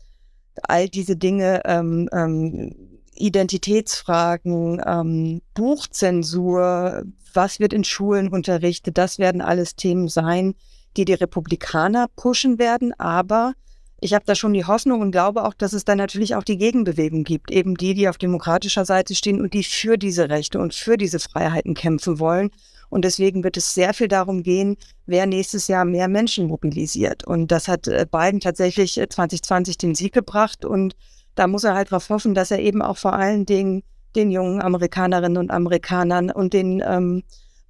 all diese Dinge, ähm, ähm, Identitätsfragen, ähm, Buchzensur, was wird in Schulen unterrichtet, das werden alles Themen sein, die die Republikaner pushen werden. Aber ich habe da schon die Hoffnung und glaube auch, dass es dann natürlich auch die Gegenbewegung gibt, eben die, die auf demokratischer Seite stehen und die für diese Rechte und für diese Freiheiten kämpfen wollen. Und deswegen wird es sehr viel darum gehen, wer nächstes Jahr mehr Menschen mobilisiert. Und das hat äh, Biden tatsächlich 2020 äh, den Sieg gebracht. Und da muss er halt darauf hoffen, dass er eben auch vor allen Dingen den jungen Amerikanerinnen und Amerikanern und den ähm,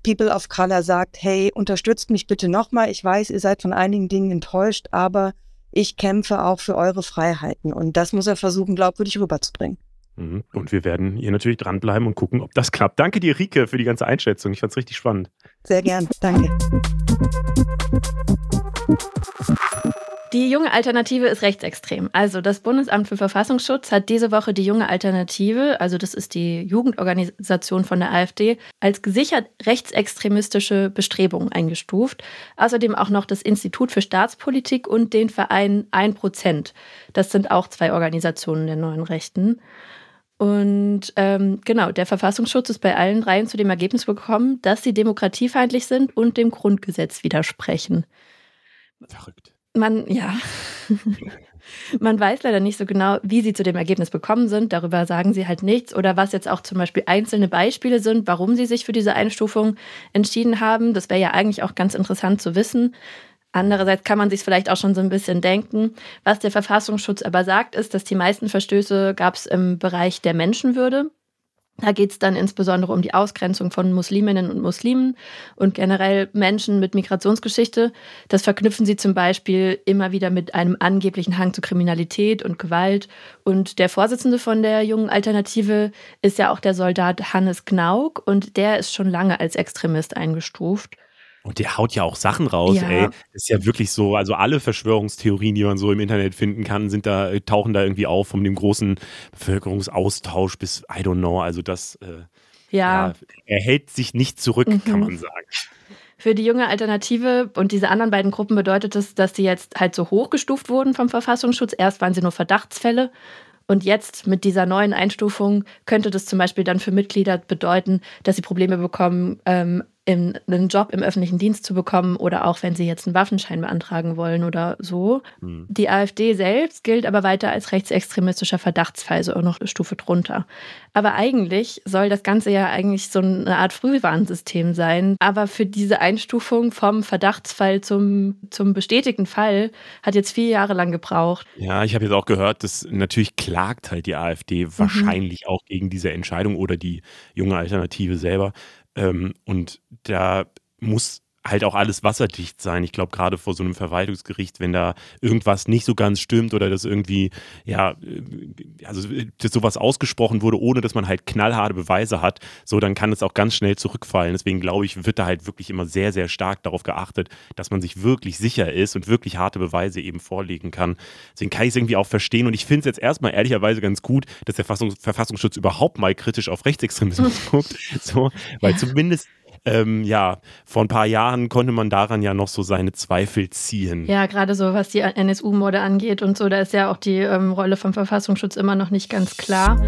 People of Color sagt, hey, unterstützt mich bitte nochmal. Ich weiß, ihr seid von einigen Dingen enttäuscht, aber ich kämpfe auch für eure Freiheiten. Und das muss er versuchen, glaubwürdig rüberzubringen. Mhm. Und wir werden hier natürlich dranbleiben und gucken, ob das klappt. Danke dir, Rike, für die ganze Einschätzung. Ich fand es richtig spannend. Sehr gern. Danke. Die junge Alternative ist rechtsextrem. Also das Bundesamt für Verfassungsschutz hat diese Woche die junge Alternative, also das ist die Jugendorganisation von der AfD, als gesichert rechtsextremistische Bestrebungen eingestuft. Außerdem auch noch das Institut für Staatspolitik und den Verein 1%. Das sind auch zwei Organisationen der neuen Rechten. Und ähm, genau, der Verfassungsschutz ist bei allen dreien zu dem Ergebnis gekommen, dass sie demokratiefeindlich sind und dem Grundgesetz widersprechen. Verrückt. Man, ja. Man weiß leider nicht so genau, wie sie zu dem Ergebnis gekommen sind. Darüber sagen sie halt nichts. Oder was jetzt auch zum Beispiel einzelne Beispiele sind, warum sie sich für diese Einstufung entschieden haben. Das wäre ja eigentlich auch ganz interessant zu wissen. Andererseits kann man sich vielleicht auch schon so ein bisschen denken. Was der Verfassungsschutz aber sagt, ist, dass die meisten Verstöße gab es im Bereich der Menschenwürde. Da geht es dann insbesondere um die Ausgrenzung von Musliminnen und Muslimen und generell Menschen mit Migrationsgeschichte. Das verknüpfen sie zum Beispiel immer wieder mit einem angeblichen Hang zu Kriminalität und Gewalt. Und der Vorsitzende von der jungen Alternative ist ja auch der Soldat Hannes Knauk und der ist schon lange als Extremist eingestuft. Und der haut ja auch Sachen raus, ja. ey. Das ist ja wirklich so, also alle Verschwörungstheorien, die man so im Internet finden kann, sind da, tauchen da irgendwie auf, von dem großen Bevölkerungsaustausch bis I don't know. Also das äh, ja. ja. er hält sich nicht zurück, mhm. kann man sagen. Für die junge Alternative und diese anderen beiden Gruppen bedeutet es, dass sie jetzt halt so hochgestuft wurden vom Verfassungsschutz. Erst waren sie nur Verdachtsfälle und jetzt mit dieser neuen Einstufung könnte das zum Beispiel dann für Mitglieder bedeuten, dass sie Probleme bekommen, ähm, in, einen Job im öffentlichen Dienst zu bekommen oder auch wenn sie jetzt einen Waffenschein beantragen wollen oder so. Mhm. Die AfD selbst gilt aber weiter als rechtsextremistischer Verdachtsfall, so auch noch eine Stufe drunter. Aber eigentlich soll das Ganze ja eigentlich so eine Art Frühwarnsystem sein. Aber für diese Einstufung vom Verdachtsfall zum, zum bestätigten Fall hat jetzt vier Jahre lang gebraucht. Ja, ich habe jetzt auch gehört, dass natürlich klagt halt die AfD mhm. wahrscheinlich auch gegen diese Entscheidung oder die junge Alternative selber. Ähm, und da muss halt auch alles wasserdicht sein. Ich glaube, gerade vor so einem Verwaltungsgericht, wenn da irgendwas nicht so ganz stimmt oder das irgendwie, ja, äh, also dass sowas ausgesprochen wurde, ohne dass man halt knallharte Beweise hat, so dann kann es auch ganz schnell zurückfallen. Deswegen glaube ich, wird da halt wirklich immer sehr, sehr stark darauf geachtet, dass man sich wirklich sicher ist und wirklich harte Beweise eben vorlegen kann. Deswegen kann ich es irgendwie auch verstehen und ich finde es jetzt erstmal ehrlicherweise ganz gut, dass der Verfassungsschutz überhaupt mal kritisch auf Rechtsextremismus guckt, so, weil zumindest ähm, ja, vor ein paar Jahren konnte man daran ja noch so seine Zweifel ziehen. Ja, gerade so, was die NSU-Morde angeht und so, da ist ja auch die ähm, Rolle vom Verfassungsschutz immer noch nicht ganz klar.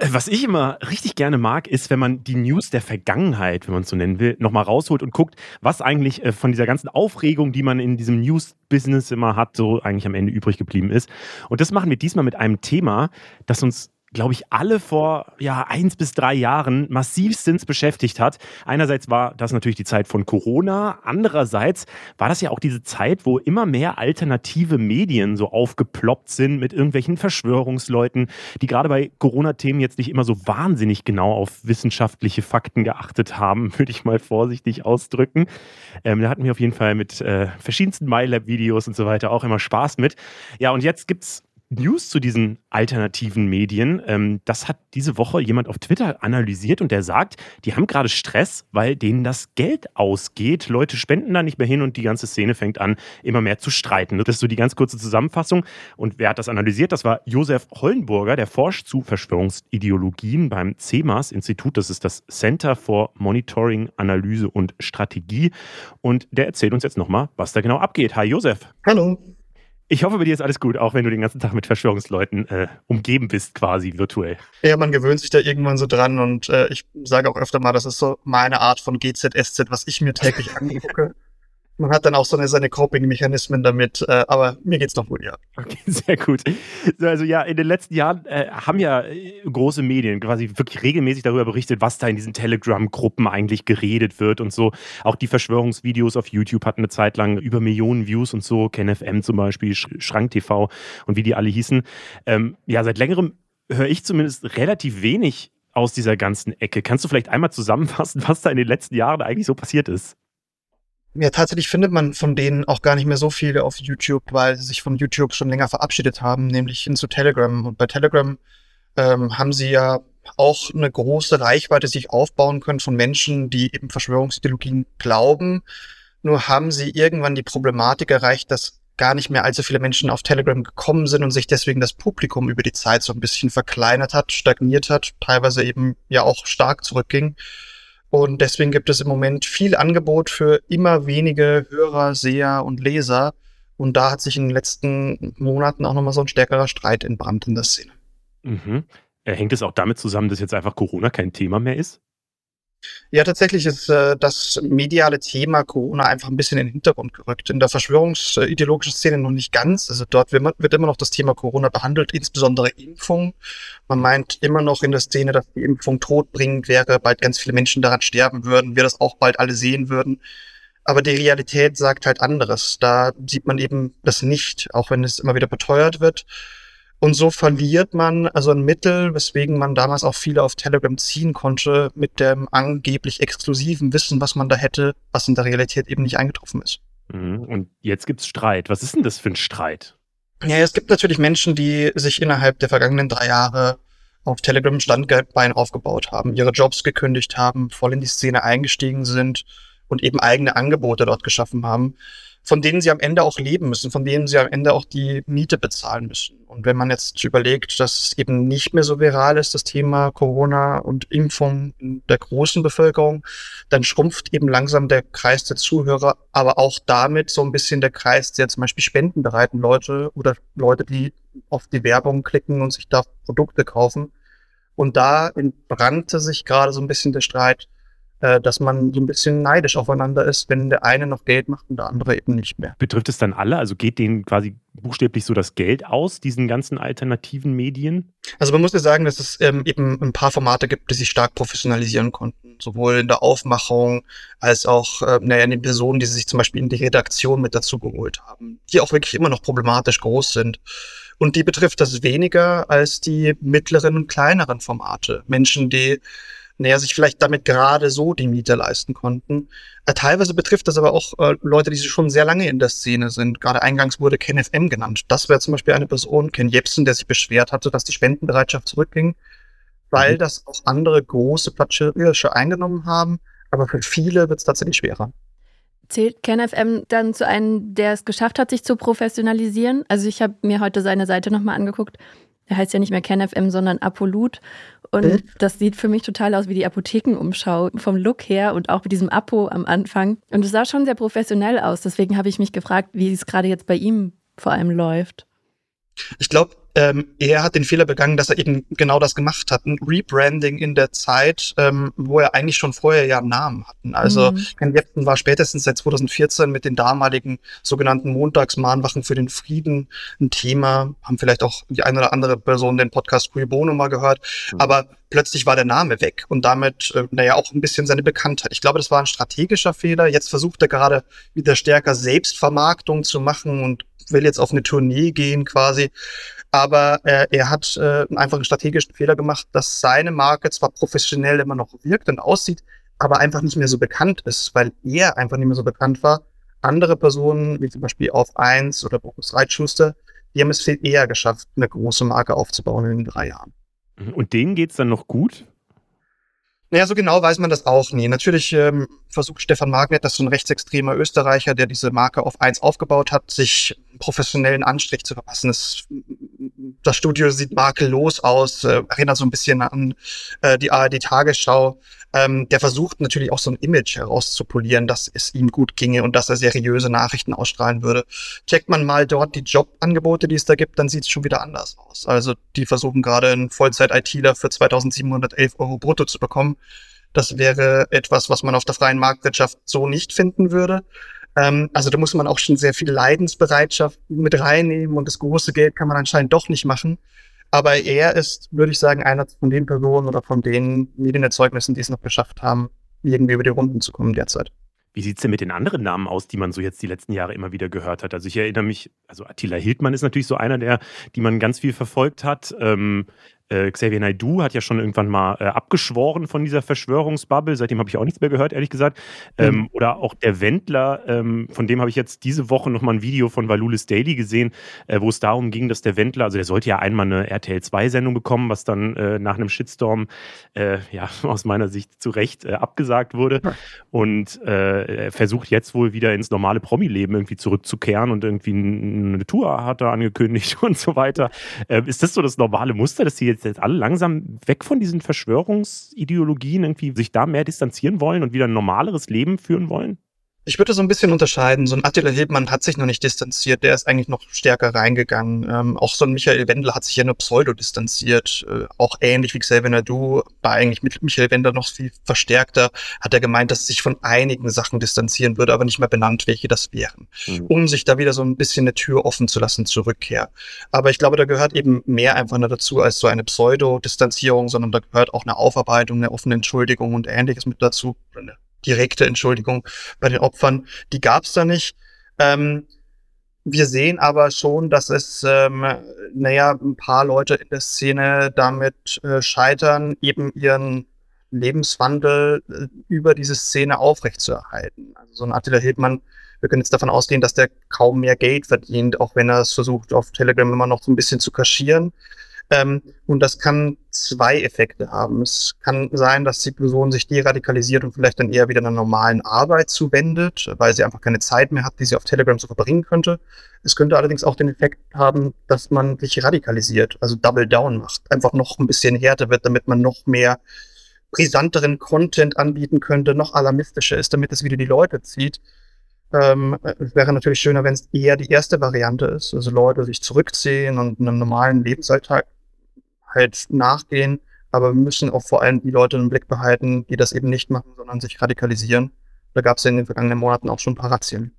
Äh, was ich immer richtig gerne mag, ist, wenn man die News der Vergangenheit, wenn man es so nennen will, nochmal rausholt und guckt, was eigentlich äh, von dieser ganzen Aufregung, die man in diesem News-Business immer hat, so eigentlich am Ende übrig geblieben ist. Und das machen wir diesmal mit einem Thema, das uns glaube ich, alle vor ja, eins bis drei Jahren massivstens beschäftigt hat. Einerseits war das natürlich die Zeit von Corona, andererseits war das ja auch diese Zeit, wo immer mehr alternative Medien so aufgeploppt sind mit irgendwelchen Verschwörungsleuten, die gerade bei Corona-Themen jetzt nicht immer so wahnsinnig genau auf wissenschaftliche Fakten geachtet haben, würde ich mal vorsichtig ausdrücken. Ähm, da hatten wir auf jeden Fall mit äh, verschiedensten MyLab-Videos und so weiter auch immer Spaß mit. Ja, und jetzt gibt es News zu diesen alternativen Medien. Ähm, das hat diese Woche jemand auf Twitter analysiert und der sagt, die haben gerade Stress, weil denen das Geld ausgeht. Leute spenden da nicht mehr hin und die ganze Szene fängt an, immer mehr zu streiten. Das ist so die ganz kurze Zusammenfassung. Und wer hat das analysiert? Das war Josef Hollenburger, der forscht zu Verschwörungsideologien beim CEMAS-Institut. Das ist das Center for Monitoring, Analyse und Strategie. Und der erzählt uns jetzt nochmal, was da genau abgeht. Hi Josef. Hallo. Ich hoffe, bei dir ist alles gut, auch wenn du den ganzen Tag mit Verschwörungsleuten äh, umgeben bist, quasi virtuell. Ja, man gewöhnt sich da irgendwann so dran und äh, ich sage auch öfter mal, das ist so meine Art von GZSZ, was ich mir täglich angucke man hat dann auch so eine, seine Coping-Mechanismen damit, äh, aber mir geht's noch gut, ja. Okay, sehr gut. Also ja, in den letzten Jahren äh, haben ja äh, große Medien quasi wirklich regelmäßig darüber berichtet, was da in diesen Telegram-Gruppen eigentlich geredet wird und so. Auch die Verschwörungsvideos auf YouTube hatten eine Zeit lang über Millionen Views und so, KenFM zum Beispiel, Schrank TV und wie die alle hießen. Ähm, ja, seit längerem höre ich zumindest relativ wenig aus dieser ganzen Ecke. Kannst du vielleicht einmal zusammenfassen, was da in den letzten Jahren eigentlich so passiert ist? Ja, tatsächlich findet man von denen auch gar nicht mehr so viele auf YouTube, weil sie sich von YouTube schon länger verabschiedet haben, nämlich hin zu Telegram. Und bei Telegram ähm, haben sie ja auch eine große Reichweite sich aufbauen können von Menschen, die eben Verschwörungsideologien glauben. Nur haben sie irgendwann die Problematik erreicht, dass gar nicht mehr allzu viele Menschen auf Telegram gekommen sind und sich deswegen das Publikum über die Zeit so ein bisschen verkleinert hat, stagniert hat, teilweise eben ja auch stark zurückging. Und deswegen gibt es im Moment viel Angebot für immer wenige Hörer, Seher und Leser. Und da hat sich in den letzten Monaten auch nochmal so ein stärkerer Streit entbrannt in der Szene. Mhm. Hängt es auch damit zusammen, dass jetzt einfach Corona kein Thema mehr ist? Ja, tatsächlich ist äh, das mediale Thema Corona einfach ein bisschen in den Hintergrund gerückt. In der verschwörungsideologischen Szene noch nicht ganz. Also dort wird, immer noch das Thema Corona behandelt, insbesondere Impfung. Man meint immer noch in der Szene, dass die Impfung todbringend wäre, bald ganz viele Menschen daran sterben würden, wir das auch bald alle sehen würden. Aber die Realität sagt halt anderes. Da sieht man eben das nicht, auch wenn es immer wieder beteuert wird. Und so verliert man also ein Mittel, weswegen man damals auch viele auf Telegram ziehen konnte, mit dem angeblich exklusiven Wissen, was man da hätte, was in der Realität eben nicht eingetroffen ist. Mhm. Und jetzt gibt's Streit. Was ist denn das für ein Streit? Ja, es gibt natürlich Menschen, die sich innerhalb der vergangenen drei Jahre auf Telegram Standbein aufgebaut haben, ihre Jobs gekündigt haben, voll in die Szene eingestiegen sind und eben eigene Angebote dort geschaffen haben von denen sie am Ende auch leben müssen, von denen sie am Ende auch die Miete bezahlen müssen. Und wenn man jetzt überlegt, dass es eben nicht mehr so viral ist, das Thema Corona und Impfung in der großen Bevölkerung, dann schrumpft eben langsam der Kreis der Zuhörer, aber auch damit so ein bisschen der Kreis der zum Beispiel spendenbereiten Leute oder Leute, die auf die Werbung klicken und sich da Produkte kaufen. Und da entbrannte sich gerade so ein bisschen der Streit, äh, dass man so ein bisschen neidisch aufeinander ist, wenn der eine noch Geld macht und der andere eben nicht mehr. Betrifft es dann alle? Also geht denen quasi buchstäblich so das Geld aus, diesen ganzen alternativen Medien? Also man muss ja sagen, dass es ähm, eben ein paar Formate gibt, die sich stark professionalisieren konnten. Sowohl in der Aufmachung als auch äh, naja, in den Personen, die sie sich zum Beispiel in die Redaktion mit dazu geholt haben, die auch wirklich immer noch problematisch groß sind. Und die betrifft das weniger als die mittleren und kleineren Formate. Menschen, die naja, sich vielleicht damit gerade so die Miete leisten konnten. Äh, teilweise betrifft das aber auch äh, Leute, die schon sehr lange in der Szene sind. Gerade eingangs wurde Ken FM genannt. Das wäre zum Beispiel eine Person, Ken Jebsen, der sich beschwert hatte, dass die Spendenbereitschaft zurückging, weil mhm. das auch andere große Platzhirsche eingenommen haben. Aber für viele wird es tatsächlich schwerer. Zählt KenFM dann zu einem, der es geschafft hat, sich zu professionalisieren? Also ich habe mir heute seine Seite nochmal angeguckt. Er heißt ja nicht mehr KenFM, sondern Apolut. Und mhm. das sieht für mich total aus wie die Apothekenumschau vom Look her und auch mit diesem Apo am Anfang. Und es sah schon sehr professionell aus. Deswegen habe ich mich gefragt, wie es gerade jetzt bei ihm vor allem läuft. Ich glaube, ähm, er hat den Fehler begangen, dass er eben genau das gemacht hat. Ein Rebranding in der Zeit, ähm, wo er eigentlich schon vorher ja einen Namen hatten. Also mhm. Ken Jebsen war spätestens seit 2014 mit den damaligen sogenannten Montagsmahnwachen für den Frieden ein Thema. Haben vielleicht auch die eine oder andere Person den Podcast Cui Bono mal gehört. Mhm. Aber plötzlich war der Name weg und damit, äh, naja, auch ein bisschen seine Bekanntheit. Ich glaube, das war ein strategischer Fehler. Jetzt versucht er gerade wieder stärker Selbstvermarktung zu machen und will jetzt auf eine Tournee gehen quasi. Aber äh, er hat äh, einfach einen strategischen Fehler gemacht, dass seine Marke zwar professionell immer noch wirkt und aussieht, aber einfach nicht mehr so bekannt ist, weil er einfach nicht mehr so bekannt war. Andere Personen, wie zum Beispiel auf 1 oder Boris Reitschuster, die haben es viel eher geschafft, eine große Marke aufzubauen in den drei Jahren. Und denen geht's dann noch gut? Naja, so genau weiß man das auch nie. Natürlich ähm, versucht Stefan Magnet, das ist so ein rechtsextremer Österreicher, der diese Marke auf eins aufgebaut hat, sich professionellen Anstrich zu verpassen. Das, das Studio sieht makellos aus, äh, erinnert so ein bisschen an äh, die ARD-Tagesschau ähm, der versucht natürlich auch so ein Image herauszupolieren, dass es ihm gut ginge und dass er seriöse Nachrichten ausstrahlen würde. Checkt man mal dort die Jobangebote, die es da gibt, dann sieht es schon wieder anders aus. Also die versuchen gerade einen Vollzeit-ITler für 2711 Euro brutto zu bekommen. Das wäre etwas, was man auf der freien Marktwirtschaft so nicht finden würde. Ähm, also da muss man auch schon sehr viel Leidensbereitschaft mit reinnehmen und das große Geld kann man anscheinend doch nicht machen. Aber er ist, würde ich sagen, einer von den Personen oder von den Medienerzeugnissen, die es noch geschafft haben, irgendwie über die Runden zu kommen derzeit. Wie sieht es denn mit den anderen Namen aus, die man so jetzt die letzten Jahre immer wieder gehört hat? Also ich erinnere mich, also Attila Hildmann ist natürlich so einer, der, die man ganz viel verfolgt hat. Ähm, äh, Xavier Naidoo hat ja schon irgendwann mal äh, abgeschworen von dieser Verschwörungsbubble. Seitdem habe ich auch nichts mehr gehört, ehrlich gesagt. Ähm, mhm. Oder auch der Wendler, ähm, von dem habe ich jetzt diese Woche nochmal ein Video von Valulis Daily gesehen, äh, wo es darum ging, dass der Wendler, also der sollte ja einmal eine RTL 2-Sendung bekommen, was dann äh, nach einem Shitstorm, äh, ja, aus meiner Sicht zu Recht abgesagt wurde. Ja. Und er versucht jetzt wohl wieder ins normale Promi-Leben irgendwie zurückzukehren und irgendwie eine Tour hat er angekündigt und so weiter. ist das so das normale Muster, dass sie jetzt jetzt alle langsam weg von diesen Verschwörungsideologien irgendwie sich da mehr distanzieren wollen und wieder ein normaleres Leben führen wollen? Ich würde so ein bisschen unterscheiden. So ein Attila Hildmann hat sich noch nicht distanziert, der ist eigentlich noch stärker reingegangen. Ähm, auch so ein Michael Wendler hat sich ja nur pseudo distanziert. Äh, auch ähnlich wie Xavier Nadu, war eigentlich mit Michael Wendler noch viel verstärkter, hat er gemeint, dass er sich von einigen Sachen distanzieren würde, aber nicht mehr benannt, welche das wären. Mhm. Um sich da wieder so ein bisschen eine Tür offen zu lassen zur Rückkehr. Aber ich glaube, da gehört eben mehr einfach nur dazu als so eine Pseudo-Distanzierung, sondern da gehört auch eine Aufarbeitung, eine offene Entschuldigung und ähnliches mit dazu. Eine direkte Entschuldigung bei den Opfern, die gab es da nicht. Ähm, wir sehen aber schon, dass es, ähm, naja, ein paar Leute in der Szene damit äh, scheitern, eben ihren Lebenswandel äh, über diese Szene aufrechtzuerhalten. Also so ein Attila Hildmann, wir können jetzt davon ausgehen, dass der kaum mehr Geld verdient, auch wenn er es versucht, auf Telegram immer noch so ein bisschen zu kaschieren. Ähm, und das kann zwei Effekte haben. Es kann sein, dass die Person sich deradikalisiert und vielleicht dann eher wieder einer normalen Arbeit zuwendet, weil sie einfach keine Zeit mehr hat, die sie auf Telegram so verbringen könnte. Es könnte allerdings auch den Effekt haben, dass man sich radikalisiert, also Double Down macht, einfach noch ein bisschen härter wird, damit man noch mehr brisanteren Content anbieten könnte, noch alarmistischer ist, damit es wieder die Leute zieht. Ähm, es wäre natürlich schöner, wenn es eher die erste Variante ist, also Leute sich zurückziehen und einem normalen Lebensalltag halt nachgehen. Aber wir müssen auch vor allem die Leute im Blick behalten, die das eben nicht machen, sondern sich radikalisieren. Da gab es ja in den vergangenen Monaten auch schon ein paar Razzien.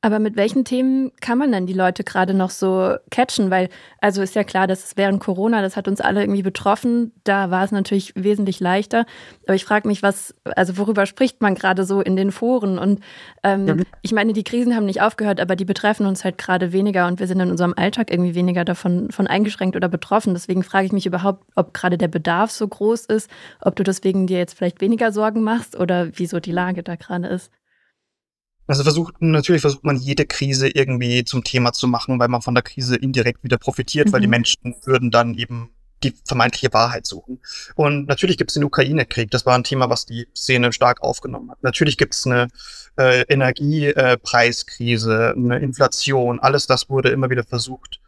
Aber mit welchen Themen kann man dann die Leute gerade noch so catchen? Weil, also ist ja klar, dass es während Corona, das hat uns alle irgendwie betroffen. Da war es natürlich wesentlich leichter. Aber ich frage mich, was, also worüber spricht man gerade so in den Foren? Und ähm, ja. ich meine, die Krisen haben nicht aufgehört, aber die betreffen uns halt gerade weniger und wir sind in unserem Alltag irgendwie weniger davon von eingeschränkt oder betroffen. Deswegen frage ich mich überhaupt, ob gerade der Bedarf so groß ist, ob du deswegen dir jetzt vielleicht weniger Sorgen machst oder wieso die Lage da gerade ist. Also versucht, natürlich versucht man jede Krise irgendwie zum Thema zu machen, weil man von der Krise indirekt wieder profitiert, mhm. weil die mhm. Menschen würden dann eben die vermeintliche Wahrheit suchen. Und natürlich gibt es den Ukraine-Krieg, das war ein Thema, was die Szene stark aufgenommen hat. Natürlich gibt es eine äh, Energiepreiskrise, eine Inflation, alles das wurde immer wieder versucht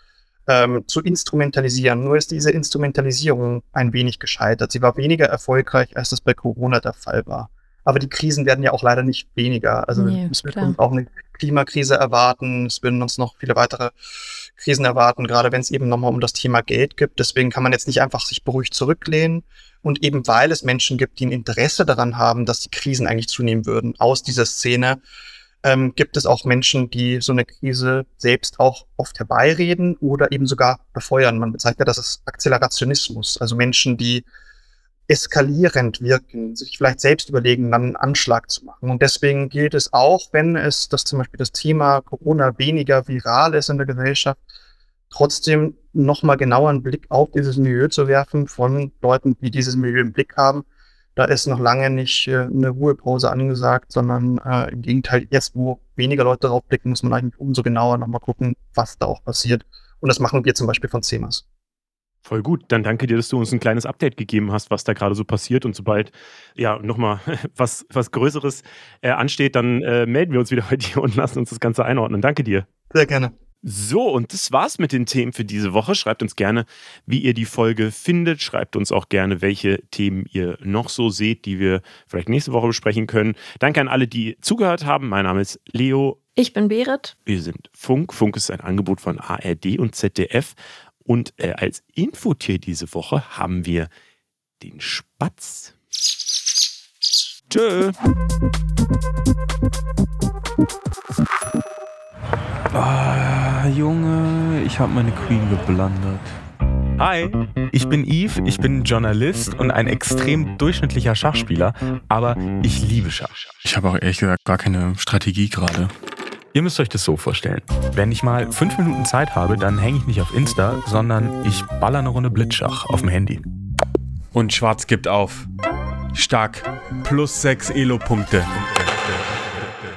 ähm, zu instrumentalisieren. Nur ist diese Instrumentalisierung ein wenig gescheitert. Sie war weniger erfolgreich, als das bei Corona der Fall war. Aber die Krisen werden ja auch leider nicht weniger. Also nee, es wird uns auch eine Klimakrise erwarten. Es würden uns noch viele weitere Krisen erwarten, gerade wenn es eben nochmal um das Thema Geld gibt. Deswegen kann man jetzt nicht einfach sich beruhigt zurücklehnen. Und eben weil es Menschen gibt, die ein Interesse daran haben, dass die Krisen eigentlich zunehmen würden aus dieser Szene, ähm, gibt es auch Menschen, die so eine Krise selbst auch oft herbeireden oder eben sogar befeuern. Man bezeichnet das als Akzelerationismus. Also Menschen, die eskalierend wirken, sich vielleicht selbst überlegen, dann einen Anschlag zu machen. Und deswegen gilt es auch, wenn es, dass zum Beispiel das Thema Corona weniger viral ist in der Gesellschaft, trotzdem nochmal genauer einen Blick auf dieses Milieu zu werfen von Leuten, die dieses Milieu im Blick haben. Da ist noch lange nicht äh, eine Ruhepause angesagt, sondern äh, im Gegenteil, jetzt wo weniger Leute drauf blicken, muss man eigentlich umso genauer nochmal gucken, was da auch passiert. Und das machen wir zum Beispiel von CEMAS. Voll gut. Dann danke dir, dass du uns ein kleines Update gegeben hast, was da gerade so passiert. Und sobald ja nochmal was, was Größeres äh, ansteht, dann äh, melden wir uns wieder bei dir und lassen uns das Ganze einordnen. Danke dir. Sehr gerne. So, und das war's mit den Themen für diese Woche. Schreibt uns gerne, wie ihr die Folge findet. Schreibt uns auch gerne, welche Themen ihr noch so seht, die wir vielleicht nächste Woche besprechen können. Danke an alle, die zugehört haben. Mein Name ist Leo. Ich bin Berit. Wir sind Funk. Funk ist ein Angebot von ARD und ZDF. Und äh, als Infotier diese Woche haben wir den Spatz. Tschö. Ah, Junge, ich habe meine Queen geblandert. Hi, ich bin Yves, ich bin Journalist und ein extrem durchschnittlicher Schachspieler, aber ich liebe Schach. Ich habe auch ehrlich gesagt gar keine Strategie gerade. Ihr müsst euch das so vorstellen. Wenn ich mal fünf Minuten Zeit habe, dann hänge ich nicht auf Insta, sondern ich baller eine Runde Blitzschach auf dem Handy. Und Schwarz gibt auf. Stark. Plus sechs Elo-Punkte.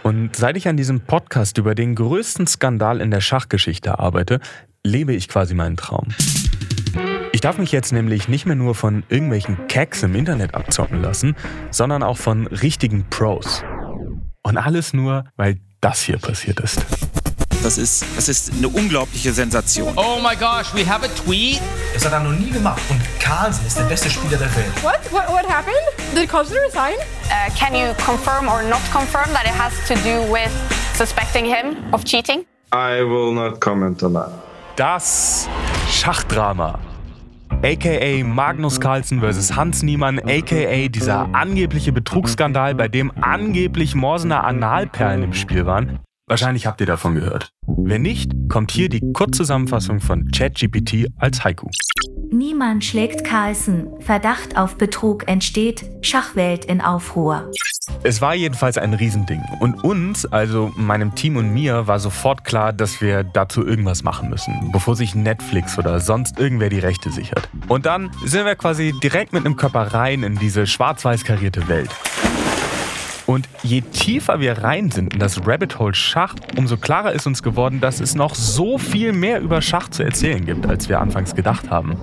Und seit ich an diesem Podcast über den größten Skandal in der Schachgeschichte arbeite, lebe ich quasi meinen Traum. Ich darf mich jetzt nämlich nicht mehr nur von irgendwelchen Cacks im Internet abzocken lassen, sondern auch von richtigen Pros. Und alles nur, weil das hier passiert ist. Das ist, das ist eine unglaubliche Sensation. Oh my gosh, we have a tweet. Das hat er noch nie gemacht. Und Carlsen ist der beste Spieler der Welt. What? What, what happened? Did Carlsen resign? Uh, can you confirm or not confirm that it has to do with suspecting him of cheating? I will not comment on that. Das Schachdrama. AKA Magnus Carlsen vs. Hans Niemann, AKA dieser angebliche Betrugsskandal, bei dem angeblich Morsener Analperlen im Spiel waren. Wahrscheinlich habt ihr davon gehört. Wenn nicht, kommt hier die Kurzzusammenfassung von ChatGPT als Haiku. Niemand schlägt Carlsen. Verdacht auf Betrug entsteht. Schachwelt in Aufruhr. Es war jedenfalls ein Riesending. Und uns, also meinem Team und mir, war sofort klar, dass wir dazu irgendwas machen müssen, bevor sich Netflix oder sonst irgendwer die Rechte sichert. Und dann sind wir quasi direkt mit einem Körper rein in diese schwarz-weiß karierte Welt. Und je tiefer wir rein sind in das Rabbit Hole Schach, umso klarer ist uns geworden, dass es noch so viel mehr über Schach zu erzählen gibt, als wir anfangs gedacht haben.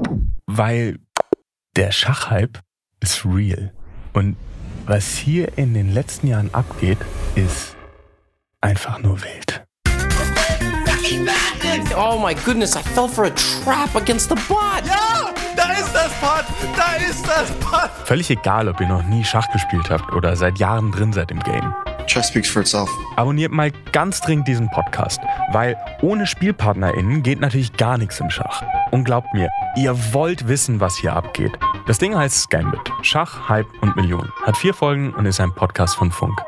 Weil der Schachhype ist real. Und was hier in den letzten Jahren abgeht, ist einfach nur wild. Oh my goodness, I fell for a trap against the bot. Ja, da ist das Bot. Da ist das Bot. Völlig egal, ob ihr noch nie Schach gespielt habt oder seit Jahren drin seid im Game. Chess speaks for itself. Abonniert mal ganz dringend diesen Podcast, weil ohne SpielpartnerInnen geht natürlich gar nichts im Schach. Und glaubt mir, ihr wollt wissen, was hier abgeht. Das Ding heißt Scambit. Schach, Hype und Millionen. Hat vier Folgen und ist ein Podcast von Funk.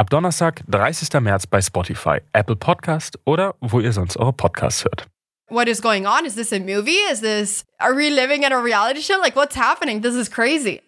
Ab Donnerstag, 30. März bei Spotify, Apple Podcast oder wo ihr sonst eure Podcasts hört. What is going on? Is this a movie? Is this, are we living in a reality show? Like, what's happening? This is crazy.